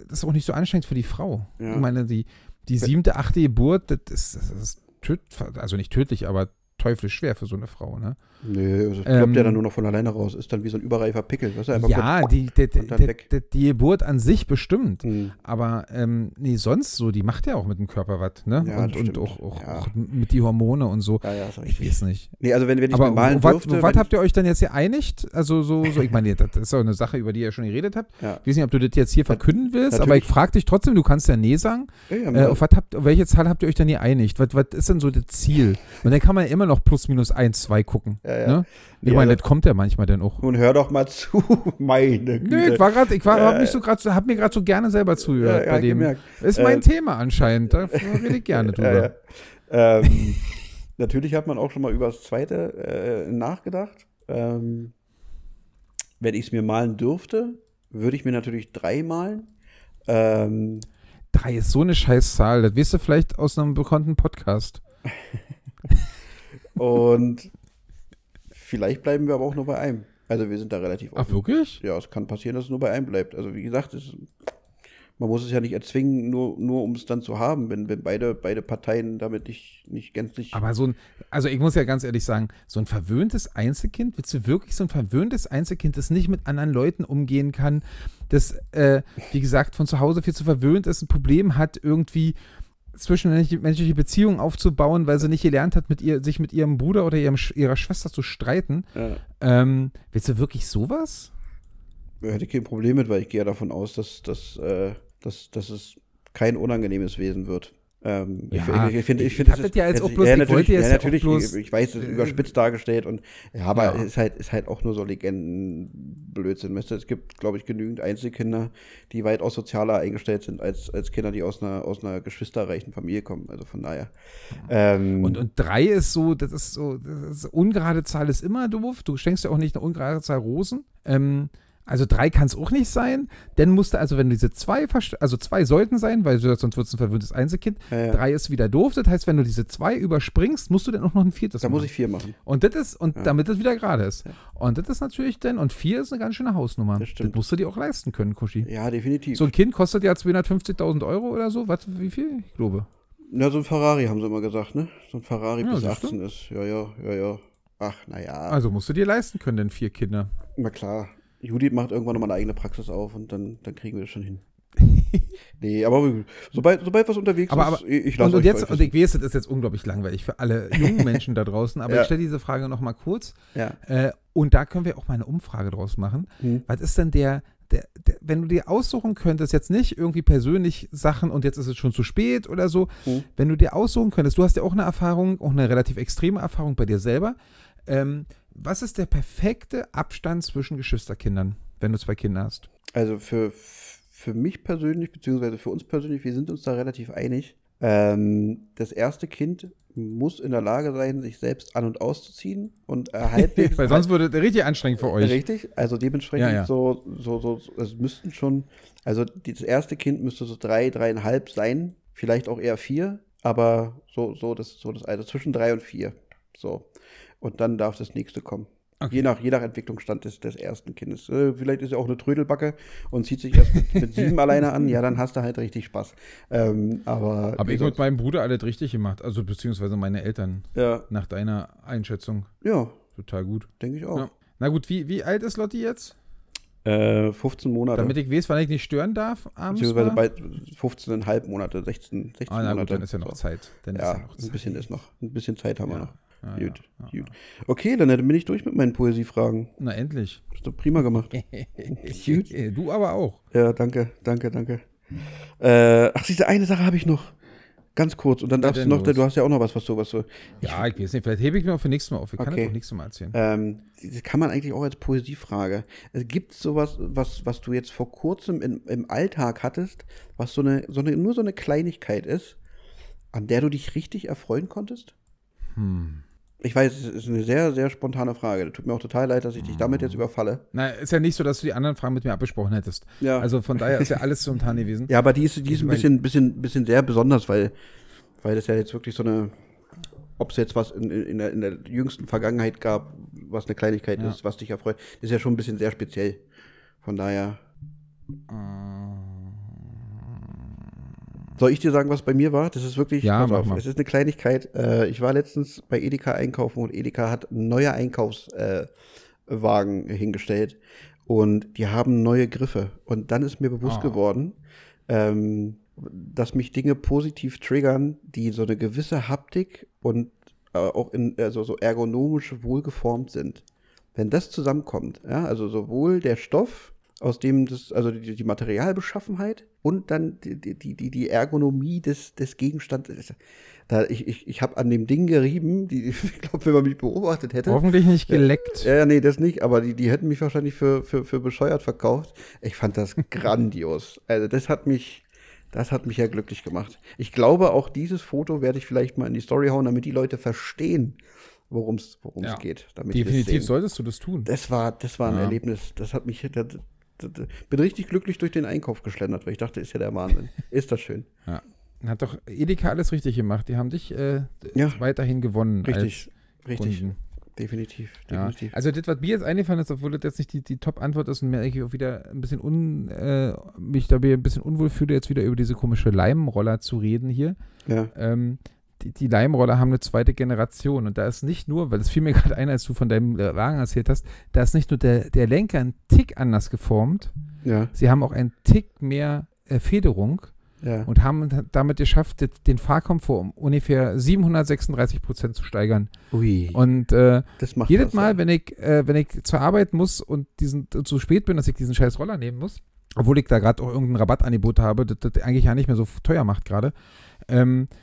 das ist auch nicht so anstrengend für die Frau. Ich meine, die, die siebte, achte Geburt, das ist, das ist töd, also nicht tödlich, aber teuflisch schwer für so eine Frau, ne? nö, also Ähm, der dann nur noch von alleine raus. Ist dann wie so ein überreifer Pickel. Weißt du, einfach Ja, kurz- die, die, die, die, Geburt an sich bestimmt. Hm. Aber ähm, nee, sonst so, die macht ja auch mit dem Körper was, ne? Ja, und das und auch, auch, Ja. auch mit die Hormone und so. Ja, ja, ist Ich weiß nicht. Nee, also wenn, wenn ich Aber malen was, dürfte. was habt ihr euch dann jetzt geeinigt? Also so, so ich meine, das ist ja eine Sache, über die ihr schon geredet habt. ich, ja. Ich weiß nicht, ob du das jetzt hier verkünden willst, aber ich natürlich. frage dich trotzdem, du kannst ja nee sagen. Ja, ja, Äh, auf, was habt, auf welche Zahl habt ihr euch dann geeinigt? Was, was ist denn so das Ziel? Und dann kann man ja immer noch plus minus eins, zwei gucken. Ja, ja. Ne? Ich Nee, meine, also- das kommt ja manchmal dann auch. Nun hör doch mal zu, meine Güte. Nö, ich war gerade, ich war, Ja, hab mich so grad, hab mir gerade so gerne selber zugehört ja, bei ja, dem. gemerkt. Ist mein Äh, Thema anscheinend, da rede ich gerne drüber. Ja, ja. Ähm, natürlich hat man auch schon mal über das zweite äh, nachgedacht. Ähm, wenn ich es mir malen dürfte, würde ich mir natürlich drei malen. Ähm, Drei ist so eine Scheißzahl. Das wirst du vielleicht aus einem bekannten Podcast. Und vielleicht bleiben wir aber auch nur bei einem. Also wir sind da relativ Ach, offen. wirklich? Ja, es kann passieren, dass es nur bei einem bleibt. Also wie gesagt, es, man muss es ja nicht erzwingen, nur, nur um es dann zu haben, wenn, wenn beide, beide Parteien damit nicht, nicht gänzlich. Aber so ein, also ich muss ja ganz ehrlich sagen, so ein verwöhntes Einzelkind, willst du wirklich so ein verwöhntes Einzelkind, das nicht mit anderen Leuten umgehen kann, das, äh, wie gesagt, von zu Hause viel zu verwöhnt ist, ein Problem hat, irgendwie zwischenmenschliche Beziehungen aufzubauen, weil sie nicht gelernt hat, mit ihr, sich mit ihrem Bruder oder ihrem, ihrer Schwester zu streiten. ja, Ähm, willst du wirklich sowas? hätte ich kein Problem mit, weil ich gehe ja davon aus, dass, dass, äh, dass, dass es kein unangenehmes Wesen wird. Ähm, Ja, ich, ich, finde, ich finde, hab das ja jetzt auch bloß- ja, ich natürlich, ja, natürlich, bloß, ich weiß, es ist äh, überspitzt dargestellt und ja, aber Ja. es ist halt, ist halt auch nur so Legendenblödsinn. Es gibt, glaube ich, genügend Einzelkinder, die weitaus sozialer eingestellt sind als, als Kinder, die aus einer, aus einer geschwisterreichen Familie kommen. Also von daher. Ähm, Und, und drei ist so, das ist so, das ist, ungerade Zahl ist immer doof. Du schenkst ja auch nicht eine ungerade Zahl Rosen. Ähm, also drei kann es auch nicht sein. Dann musst du, also wenn du diese zwei, also zwei sollten sein, weil sonst wird es ein verwöhntes Einzelkind. Ja, ja. Drei ist wieder doof. Das heißt, wenn du diese zwei überspringst, musst du dann auch noch ein viertes da muss machen. ich vier machen. Und das ist, und Ja. damit das wieder gerade ist. Und das ist natürlich dann, und vier ist eine ganz schöne Hausnummer. Das stimmt. musst du dir auch leisten können, Kuschi. Ja, definitiv. So ein Kind kostet ja 250.000 Euro oder so. Was, wie viel? Ich glaube. Na, so ein Ferrari haben sie immer gesagt, ne? So ein Ferrari bis siehst du? 18 ist. Ja, ja, ja, ja. Ach, naja. Also musst du dir leisten können, denn vier Kinder. Na klar. Judith macht irgendwann nochmal eine eigene Praxis auf und dann, dann kriegen wir das schon hin. nee, aber sobald, sobald was unterwegs Aber, ist, aber ich, ich und, lasse und jetzt, euch und ich weiß, das ist jetzt unglaublich langweilig für alle jungen Menschen da draußen, aber Ja. ich stelle diese Frage noch mal kurz. Ja. Äh, und da können wir auch mal eine Umfrage draus machen. Hm. Was ist denn der, der, der, wenn du dir aussuchen könntest, jetzt nicht irgendwie persönlich Sachen und jetzt ist es schon zu spät oder so, Hm. wenn du dir aussuchen könntest, du hast ja auch eine Erfahrung, auch eine relativ extreme Erfahrung bei dir selber. Ähm, was ist der perfekte Abstand zwischen Geschwisterkindern, wenn du zwei Kinder hast? Also für, für mich persönlich, beziehungsweise für uns persönlich, wir sind uns da relativ einig. Ähm, das erste Kind muss in der Lage sein, sich selbst an- und auszuziehen und erhalten. Weil sonst würde der richtig anstrengend für euch. Richtig, also dementsprechend Ja, ja. So, so, so, es müssten schon, also das erste Kind müsste so drei, dreieinhalb sein, vielleicht auch eher vier, aber so, so das, so das Alter zwischen drei und vier. So. Und dann darf das nächste kommen. Okay. Je, nach, je nach Entwicklungsstand des, des ersten Kindes. Äh, vielleicht ist er auch eine Trödelbacke und zieht sich erst mit, mit sieben alleine an. Ja, dann hast du halt richtig Spaß. Ähm, aber Habe ich mit meinem Bruder alles richtig gemacht, also beziehungsweise meine Eltern, ja, nach deiner Einschätzung. ja Total gut. denke ich auch. Ja. Na gut, wie, wie alt ist Lotti jetzt? Äh, 15 Monate. Damit ich weiß, wann ich nicht stören darf abends. beziehungsweise bei 15,5 Monate, 16, 16 Ah, na Monate. gut, dann ist ja noch. Zeit. Dann ist Ja, ja noch Zeit. ein bisschen ist noch. Ein bisschen Zeit haben wir Ja. noch. Ja, gut, ja, gut. Okay, dann bin ich durch mit meinen Poesiefragen. Na endlich. Hast du prima gemacht. Gut. Du aber auch. Ja, danke, danke, danke. Äh, ach, diese eine Sache habe ich noch. Ganz kurz. Und dann darfst du noch, los. du hast ja auch noch was, was du, was du. Ja, ich weiß nicht, vielleicht hebe ich mir auch für nächstes Mal auf. Ich kann Okay. das auch nächstes Mal erzählen. Ähm, das kann man eigentlich auch als Poesiefrage. Es gibt sowas, was, was du jetzt vor kurzem in, im Alltag hattest, was so eine, so eine, nur so eine Kleinigkeit ist, an der du dich richtig erfreuen konntest? Hm. Ich weiß, es ist eine sehr, sehr spontane Frage. Tut mir auch total leid, dass ich dich damit jetzt überfalle. Na, ist ja nicht so, dass du die anderen Fragen mit mir abgesprochen hättest. Ja. Also von daher ist ja alles spontan gewesen. Ja, aber die ist, die ist ein bisschen, bisschen, bisschen sehr besonders, weil, weil das ja jetzt wirklich so eine, ob es jetzt was in, in, der, in der jüngsten Vergangenheit gab, was eine Kleinigkeit Ja. ist, was dich erfreut, ist ja schon ein bisschen sehr speziell. Von daher. Soll ich dir sagen, was bei mir war? Das ist wirklich, Ja, pass auf, es ist eine Kleinigkeit. Äh, ich war letztens bei Edeka einkaufen und Edeka hat neue Einkaufswagen äh, hingestellt und die haben neue Griffe. Und dann ist mir bewusst Oh. geworden, ähm, dass mich Dinge positiv triggern, die so eine gewisse Haptik und äh, auch in, also so ergonomisch wohlgeformt sind. Wenn das zusammenkommt, ja, also sowohl der Stoff, aus dem das, also die, die Materialbeschaffenheit und dann die, die, die, die Ergonomie des, des Gegenstandes. Da, ich ich, ich habe an dem Ding gerieben, die, ich glaube, wenn man mich beobachtet hätte. Hoffentlich nicht geleckt. Ja, ja, nee, das nicht, aber die, die hätten mich wahrscheinlich für, für, für bescheuert verkauft. Ich fand das grandios. Also das hat mich, das hat mich ja glücklich gemacht. Ich glaube, auch dieses Foto werde ich vielleicht mal in die Story hauen, damit die Leute verstehen, worum es Ja. geht. Damit Definitiv solltest du das tun. Das war, das war ein Ja. Erlebnis. Das hat mich, das, bin richtig glücklich durch den Einkauf geschlendert, weil ich dachte, ist ja der Wahnsinn. ist das schön. Hat doch Edeka alles richtig gemacht. Die haben dich äh, Ja. weiterhin gewonnen. Richtig, richtig. Kunden. Definitiv, Ja. definitiv. Also das, was mir jetzt eingefallen ist, obwohl das jetzt nicht die, die Top-Antwort ist und mir eigentlich auch wieder ein bisschen un, äh, mich dabei ein bisschen unwohl fühle, jetzt wieder über diese komische Leimroller zu reden hier. ja. Ähm, die, die Leimroller haben eine zweite Generation und da ist nicht nur, weil das fiel mir gerade ein, als du von deinem Wagen erzählt hast, da ist nicht nur der, der Lenker ein Tick anders geformt, ja, sie haben auch einen Tick mehr äh, Federung ja. und haben damit geschafft, den- Fahrkomfort um ungefähr 736 Prozent zu steigern. Ui, Und äh, das macht jedes was, Mal, ja. wenn ich, äh, wenn ich zur Arbeit muss und diesen zu spät bin, dass ich diesen scheiß Roller nehmen muss, obwohl ich da gerade auch irgendein Rabattangebot habe, das, das eigentlich ja nicht mehr so teuer macht gerade, ähm, äh,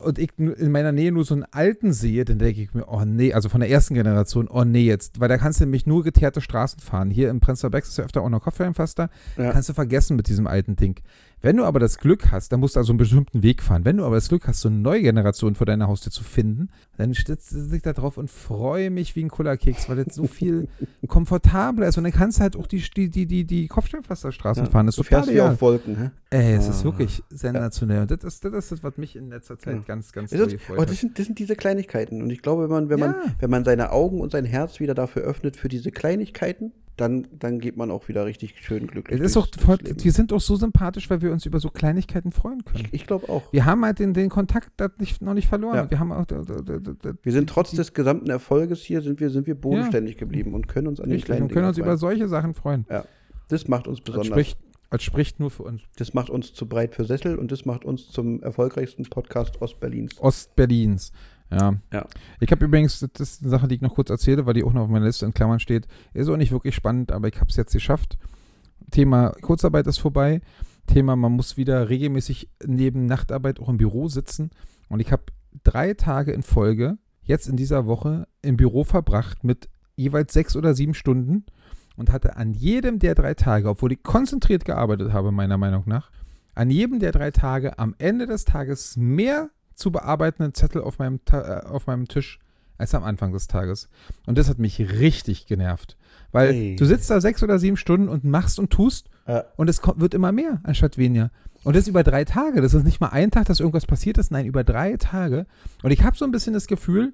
und ich in meiner Nähe nur so einen alten sehe, dann denke ich mir, oh nee, also von der ersten Generation, oh nee, jetzt, weil da kannst du nämlich nur geteerte Straßen fahren. Hier im Prenzlauer Berg ist ja öfter auch noch Kopfsteinpflaster, Ja. kannst du vergessen mit diesem alten Ding. Wenn du aber das Glück hast, dann musst du also einen bestimmten Weg fahren. Wenn du aber das Glück hast, so eine neue Generation vor deiner Haustür zu finden, dann stütze ich da drauf und freue mich wie ein Kullerkeks, weil das so viel komfortabler ist. Und dann kannst du halt auch die, die, die, die, die Kopfsteinpflasterstraßen Ja. fahren. Das du ist total ideal. auf Wolken, hä? Ey, es ist Ah. wirklich sensationell. Und das ist, das ist das, was mich in letzter Zeit Ja. ganz, ganz Das, ist, gefreut oh, das, sind, das sind diese Kleinigkeiten. Und ich glaube, wenn man, wenn, man, Ja. wenn man seine Augen und sein Herz wieder dafür öffnet für diese Kleinigkeiten, dann, dann geht man auch wieder richtig schön glücklich. Es ist auch voll, die sind auch so sympathisch, weil wir uns über so Kleinigkeiten freuen können. Ich, ich glaube auch. Wir haben halt den, den Kontakt nicht, noch nicht verloren. Ja. Wir haben auch, da- da- da- Wir sind trotz des gesamten Erfolges hier, sind wir, sind wir bodenständig geblieben und können uns an den richtig, kleinen und können Dingen uns über freuen. solche Sachen freuen. Das macht uns Das besonders. spricht, das spricht nur für uns. Das macht uns zu breit für Sessel und das macht uns zum erfolgreichsten Podcast Ostberlins. Ostberlins. Ja. Ja. Ich habe übrigens, das ist eine Sache, die ich noch kurz erzähle, weil die auch noch auf meiner Liste in Klammern steht. Ist auch nicht wirklich spannend, aber ich habe es jetzt geschafft. Thema Kurzarbeit ist vorbei. Thema, man muss wieder regelmäßig neben Nachtarbeit auch im Büro sitzen. Und ich habe drei Tage in Folge, jetzt in dieser Woche, im Büro verbracht mit jeweils sechs oder sieben Stunden und hatte an jedem der drei Tage, obwohl ich konzentriert gearbeitet habe, meiner Meinung nach, an jedem der drei Tage am Ende des Tages mehr zu bearbeitenden Zettel auf meinem, Ta äh, auf meinem Tisch als am Anfang des Tages. Und das hat mich richtig genervt. Weil Hey. du sitzt da sechs oder sieben Stunden und machst und tust Ja. und es kommt, wird immer mehr anstatt weniger. Und das über drei Tage. Das ist nicht mal ein Tag, dass irgendwas passiert ist. Nein, über drei Tage. Und ich habe so ein bisschen das Gefühl,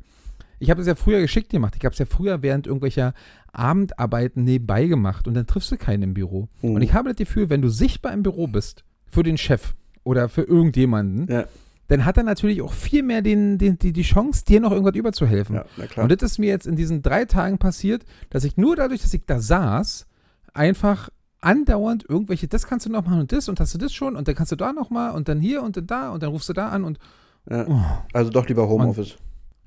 ich habe das ja früher geschickt gemacht. Ich habe es ja früher während irgendwelcher Abendarbeiten nebenbei gemacht und dann triffst du keinen im Büro. Mhm. Und ich habe das Gefühl, wenn du sichtbar im Büro bist für den Chef oder für irgendjemanden, Ja, dann hat er natürlich auch viel mehr den, den, die, die Chance, dir noch irgendwas überzuhelfen. ja, na klar. Und das ist mir jetzt in diesen drei Tagen passiert, dass ich nur dadurch, dass ich da saß, einfach andauernd irgendwelche, das kannst du noch machen und das und hast du das schon und dann kannst du da noch mal und dann hier und dann da und dann rufst du da an und ja. oh, Also doch lieber Homeoffice.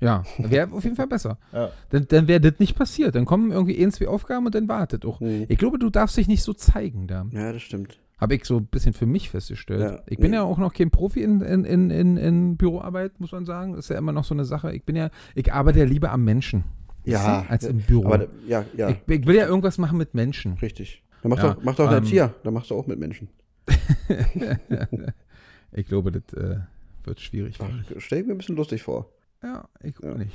ja, wäre auf jeden Fall besser. Ja. Dann, dann wäre das nicht passiert. Dann kommen irgendwie ein, zwei Aufgaben und dann wartet auch. Mhm. Ich glaube, du darfst dich nicht so zeigen da. Ja, das stimmt. Habe ich so ein bisschen für mich festgestellt. Ja, ich bin nee. ja auch noch kein Profi in, in, in, in, Büroarbeit, muss man sagen. Ist ja immer noch so eine Sache. Ich bin ja, ich arbeite ja lieber am Menschen. Ja, du, als im Büro. Aber ja, ja, Ich, ich will ja irgendwas machen mit Menschen. richtig. Dann mach Ja, doch, mach doch ähm, Erzieher. Dann machst du auch mit Menschen. ich glaube, das äh, wird schwierig. Ach, stell ich mir ein bisschen lustig vor. Ja, ich Ja. auch nicht.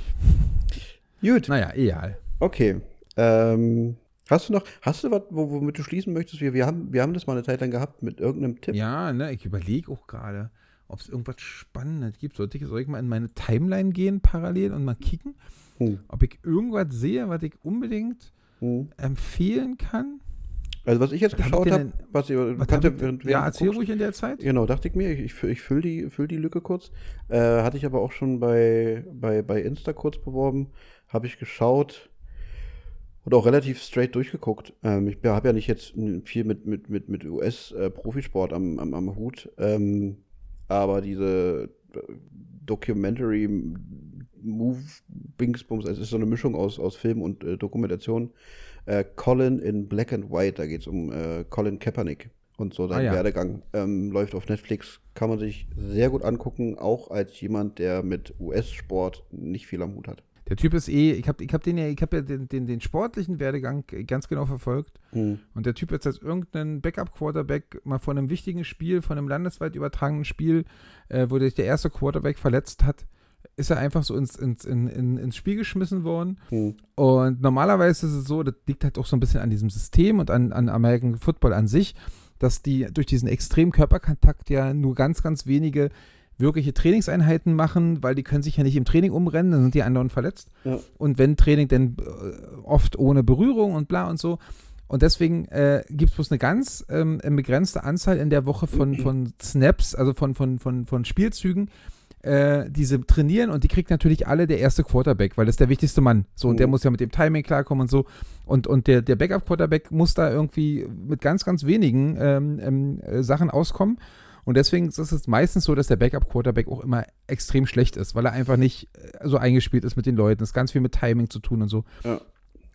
Gut, Naja, egal. okay. Ähm, hast du noch, hast du was, wo- womit du schließen möchtest? Wir, wir, haben, wir haben das mal eine Zeit lang gehabt mit irgendeinem Tipp. Ja, ne, ich überlege auch gerade, ob es irgendwas Spannendes gibt. Sollte ich, soll ich mal in meine Timeline gehen parallel und mal kicken, Hm. ob ich irgendwas sehe, was ich unbedingt Hm. empfehlen kann? Also was ich jetzt Was geschaut habe, was ihr Was ja ich, während, ja, während du erzähl guckst- ruhig in der Zeit. Genau, dachte ich mir, ich, ich, füll- ich fülle die, füll die Lücke kurz. Äh, hatte ich aber auch schon bei, bei, bei Insta kurz beworben. Habe ich geschaut und auch relativ straight durchgeguckt. Ähm, ich habe ja nicht jetzt viel mit, mit, mit, mit US-Profisport am, am, am Hut. Ähm, aber diese äh, Documentary Move Bingsbums, es ist so eine Mischung aus, aus Film und äh, Dokumentation. Äh, Colin in Black and White, da geht es um äh, Colin Kaepernick und so seinen Ah, ja. Werdegang. Ähm, läuft auf Netflix, kann man sich sehr gut angucken, auch als jemand, der mit US-Sport nicht viel am Hut hat. Der Typ ist eh, ich habe ich hab den ja, ich habe ja den, den, den sportlichen Werdegang ganz genau verfolgt. Hm. Und der Typ jetzt als irgendein Backup-Quarterback mal von einem wichtigen Spiel, von einem landesweit übertragenen Spiel, äh, wo sich der erste Quarterback verletzt hat, ist er einfach so ins, ins, in, in, ins Spiel geschmissen worden. Hm. Und normalerweise ist es so, das liegt halt auch so ein bisschen an diesem System und an, an American Football an sich, dass die durch diesen extremen Körperkontakt ja nur ganz, ganz wenige wirkliche Trainingseinheiten machen, weil die können sich ja nicht im Training umrennen, dann sind die anderen verletzt. Ja. Und wenn Training, dann äh, oft ohne Berührung und bla und so. Und deswegen äh, gibt es bloß eine ganz ähm, begrenzte Anzahl in der Woche von, von Snaps, also von, von, von, von Spielzügen, äh, diese trainieren und die kriegt natürlich alle der erste Quarterback, weil das ist der wichtigste Mann. So, und der Mhm. muss ja mit dem Timing klarkommen und so. Und, und der, der Backup-Quarterback muss da irgendwie mit ganz, ganz wenigen ähm, ähm, äh, Sachen auskommen. Und deswegen ist es meistens so, dass der Backup-Quarterback auch immer extrem schlecht ist, weil er einfach nicht äh, so eingespielt ist mit den Leuten. Es ist ganz viel mit Timing zu tun und so. Ja.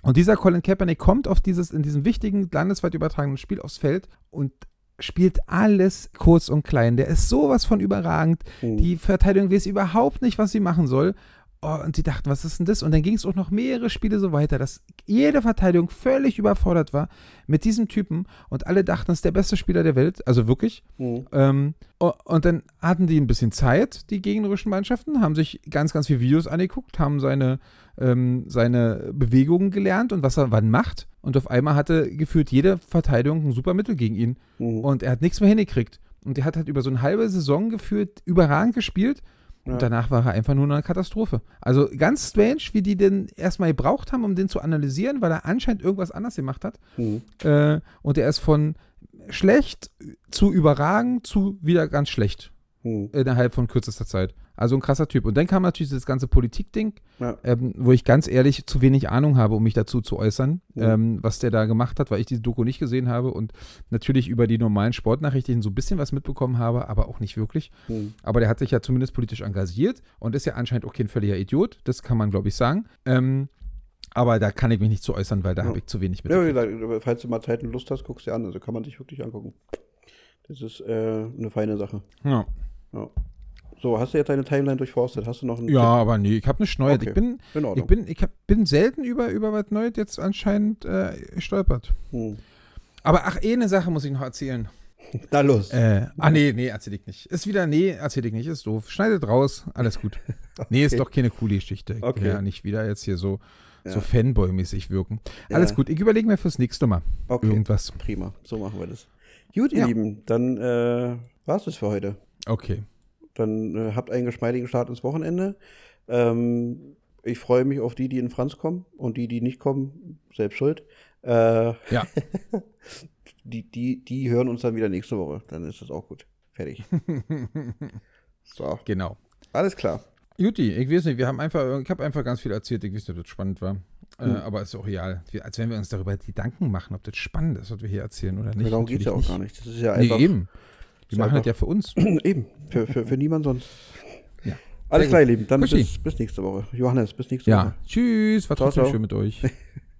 Und dieser Colin Kaepernick kommt auf dieses, in diesem wichtigen, landesweit übertragenen Spiel aufs Feld und spielt alles kurz und klein. Der ist sowas von überragend. Hm. Die Verteidigung weiß überhaupt nicht, was sie machen soll. Oh, und sie dachten, was ist denn das? Und dann ging es auch noch mehrere Spiele so weiter, dass jede Verteidigung völlig überfordert war mit diesem Typen und alle dachten, es ist der beste Spieler der Welt. Also wirklich. Hm. Ähm, und dann hatten die ein bisschen Zeit, die gegnerischen Mannschaften, haben sich ganz, ganz viele Videos angeguckt, haben seine, ähm, seine Bewegungen gelernt und was er wann macht. Und auf einmal hatte gefühlt jede Verteidigung ein super Mittel gegen ihn. Hm. Und er hat nichts mehr hingekriegt. Und er hat halt über so eine halbe Saison gefühlt überragend gespielt. Ja. Und danach war er einfach nur eine Katastrophe. Also ganz strange, wie die den erstmal gebraucht haben, um den zu analysieren, weil er anscheinend irgendwas anders gemacht hat. Hm. Äh, und er ist von schlecht zu überragend zu wieder ganz schlecht Hm. innerhalb von kürzester Zeit. Also ein krasser Typ. Und dann kam natürlich das ganze Politikding, Ja. ähm, wo ich ganz ehrlich zu wenig Ahnung habe, um mich dazu zu äußern, Ja. ähm, was der da gemacht hat, weil ich diese Doku nicht gesehen habe und natürlich über die normalen Sportnachrichten so ein bisschen was mitbekommen habe, aber auch nicht wirklich. Hm. Aber der hat sich ja zumindest politisch engagiert und ist ja anscheinend auch kein völliger Idiot. Das kann man, glaube ich, sagen. Ähm, aber da kann ich mich nicht zu äußern, weil da Ja. habe ich zu wenig Ja, mitbekommen. gesagt, falls du mal Zeit und Lust hast, guckst dir an. Also kann man sich wirklich angucken. Das ist äh, eine feine Sache. Ja. Ja. So, hast du jetzt deine Timeline durchforstet? Hast du noch einen ja, aber nee, ich habe nicht Neues. Okay. Ich bin, Tipp? In ich bin, ich hab, bin selten über, über was Neues jetzt anscheinend äh, gestolpert. Hm. Aber ach, eh eine Sache muss ich noch erzählen. Na los. Äh, ah, nee, nee, erzähl ich nicht. Ist wieder, nee, erzähl ich nicht, ist doof. Schneidet raus, alles gut. Nee, ist Okay. doch keine coole Geschichte. Okay. Ja, nicht wieder jetzt hier so, so Ja. Fanboy-mäßig wirken. Alles Ja. gut, ich überlege mir fürs nächste Mal Okay. irgendwas. Prima. So machen wir das. Gut, ihr Ja. Lieben, dann äh, war es das für heute. Okay. Dann äh, habt einen geschmeidigen Start ins Wochenende. Ähm, ich freue mich auf die, die in Franz kommen und die, die nicht kommen, selbst schuld. Äh, Ja. die, die, die hören uns dann wieder nächste Woche. Dann ist das auch gut. Fertig. So, Genau. alles klar. Juti, ich weiß nicht, wir haben einfach, ich habe einfach ganz viel erzählt, ich weiß nicht, ob das spannend war. Äh, Hm. aber ist auch real. Wir, als wenn wir uns darüber Gedanken machen, ob das spannend ist, was wir hier erzählen oder nicht. Darum geht es ja auch Natürlich gar nicht. Das ist ja Nee, einfach. eben. Wir machen einfach- das ja für uns. Eben, für, für, für niemand sonst. Ja. Alles klar, ihr Lieben. Dann bis, bis nächste Woche. Johannes, bis nächste Ja. Woche. Tschüss, war Ciao, trotzdem ciao. schön mit euch.